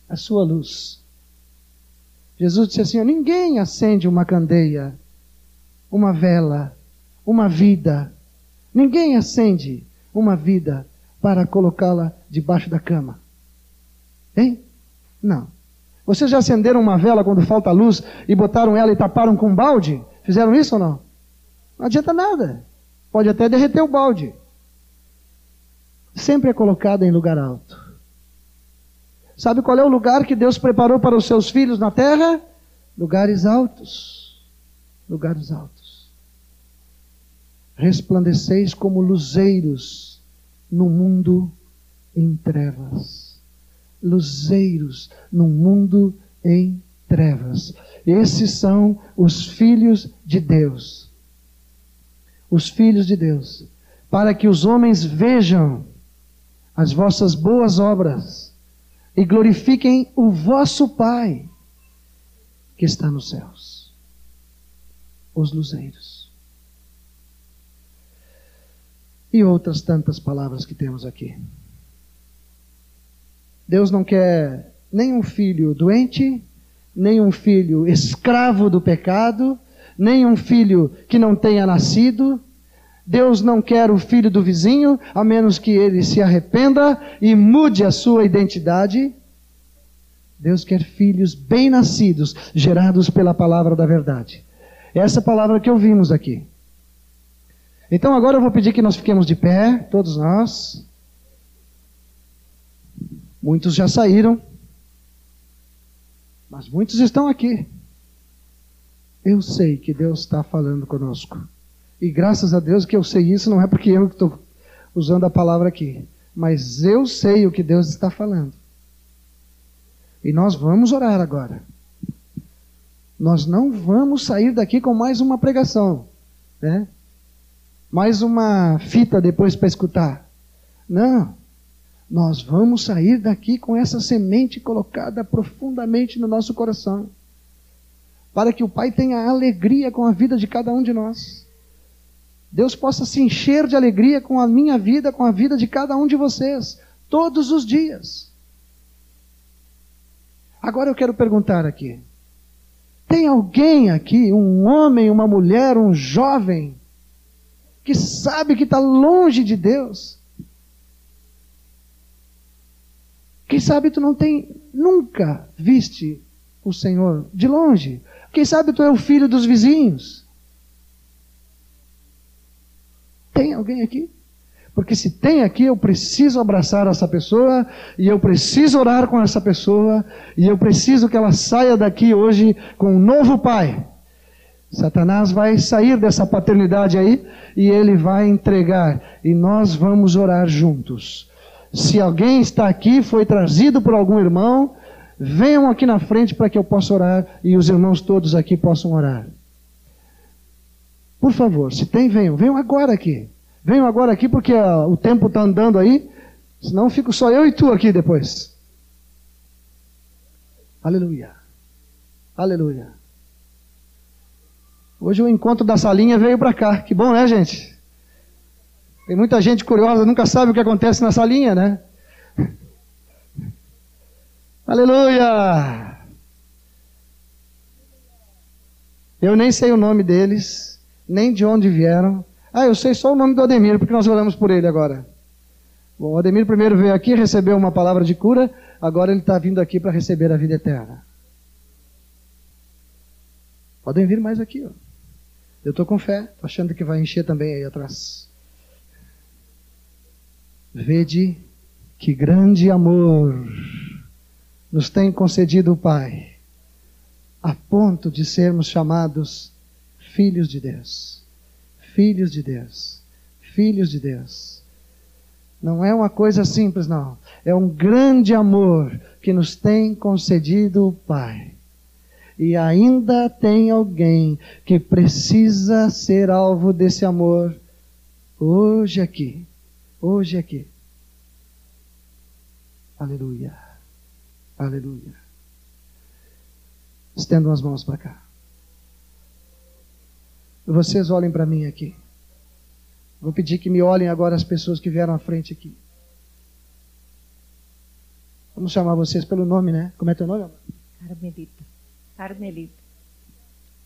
a sua luz. Jesus disse assim: ninguém acende uma candeia, uma vela, uma vida. Ninguém acende uma vida para colocá-la debaixo da cama. Hein? Não. Vocês já acenderam uma vela quando falta luz e botaram ela e taparam com um balde? Fizeram isso ou não? Não adianta nada. Pode até derreter o balde. Sempre é colocada em lugar alto. Sabe qual é o lugar que Deus preparou para os seus filhos na terra? Lugares altos. Lugares altos. Resplandeceis como luzeiros no mundo em trevas. Luzeiros no mundo em trevas. Esses são os filhos de Deus. Os filhos de Deus. Para que os homens vejam as vossas boas obras e glorifiquem o vosso Pai que está nos céus. Os luzeiros. E outras tantas palavras que temos aqui. Deus não quer nem um filho doente, nem um filho escravo do pecado, nem um filho que não tenha nascido, Deus não quer o filho do vizinho, a menos que ele se arrependa e mude a sua identidade. Deus quer filhos bem-nascidos, gerados pela palavra da verdade. Essa palavra que ouvimos aqui. Então agora eu vou pedir que nós fiquemos de pé, todos nós. Muitos já saíram, mas muitos estão aqui. Eu sei que Deus está falando conosco. E graças a Deus que eu sei isso, não é porque eu estou usando a palavra aqui, mas eu sei o que Deus está falando. E nós vamos orar agora. Nós não vamos sair daqui com mais uma pregação, né? Mais uma fita depois para escutar. Não. Nós vamos sair daqui com essa semente colocada profundamente no nosso coração. Para que o Pai tenha alegria com a vida de cada um de nós. Deus possa se encher de alegria com a minha vida, com a vida de cada um de vocês, todos os dias. Agora eu quero perguntar aqui: tem alguém aqui, um homem, uma mulher, um jovem, que sabe que está longe de Deus? Quem sabe tu não tem, nunca viste o Senhor de longe? Quem sabe tu é o filho dos vizinhos? Tem alguém aqui? Porque se tem aqui, eu preciso abraçar essa pessoa, e eu preciso orar com essa pessoa, e eu preciso que ela saia daqui hoje com um novo pai. Satanás vai sair dessa paternidade aí e ele vai entregar, e nós vamos orar juntos. Se alguém está aqui, foi trazido por algum irmão, venham aqui na frente para que eu possa orar e os irmãos todos aqui possam orar. Por favor, se tem, venham. Venham agora aqui. Venham agora aqui porque uh, o tempo está andando aí. Senão fico só eu e tu aqui depois. Aleluia. Aleluia. Hoje o encontro da salinha veio para cá. Que bom, né, gente? Tem muita gente curiosa, nunca sabe o que acontece na salinha, né? [LAUGHS] Aleluia! Eu nem sei o nome deles, nem de onde vieram. Ah, eu sei só o nome do Ademir, porque nós oramos por ele agora. Bom, o Ademir primeiro veio aqui, recebeu uma palavra de cura, agora ele está vindo aqui para receber a vida eterna. Podem vir mais aqui, ó. Eu estou com fé, estou achando que vai encher também aí atrás. Vede que grande amor nos tem concedido o Pai, a ponto de sermos chamados filhos de Deus. Filhos de Deus. Filhos de Deus. Não é uma coisa simples, não. É um grande amor que nos tem concedido o Pai. E ainda tem alguém que precisa ser alvo desse amor hoje aqui. Hoje aqui. Aleluia. Aleluia. Estendam as mãos para cá. Vocês olhem para mim aqui. Vou pedir que me olhem agora as pessoas que vieram à frente aqui. Vamos chamar vocês pelo nome, né? Como é teu nome? Carmelita. Carmelita.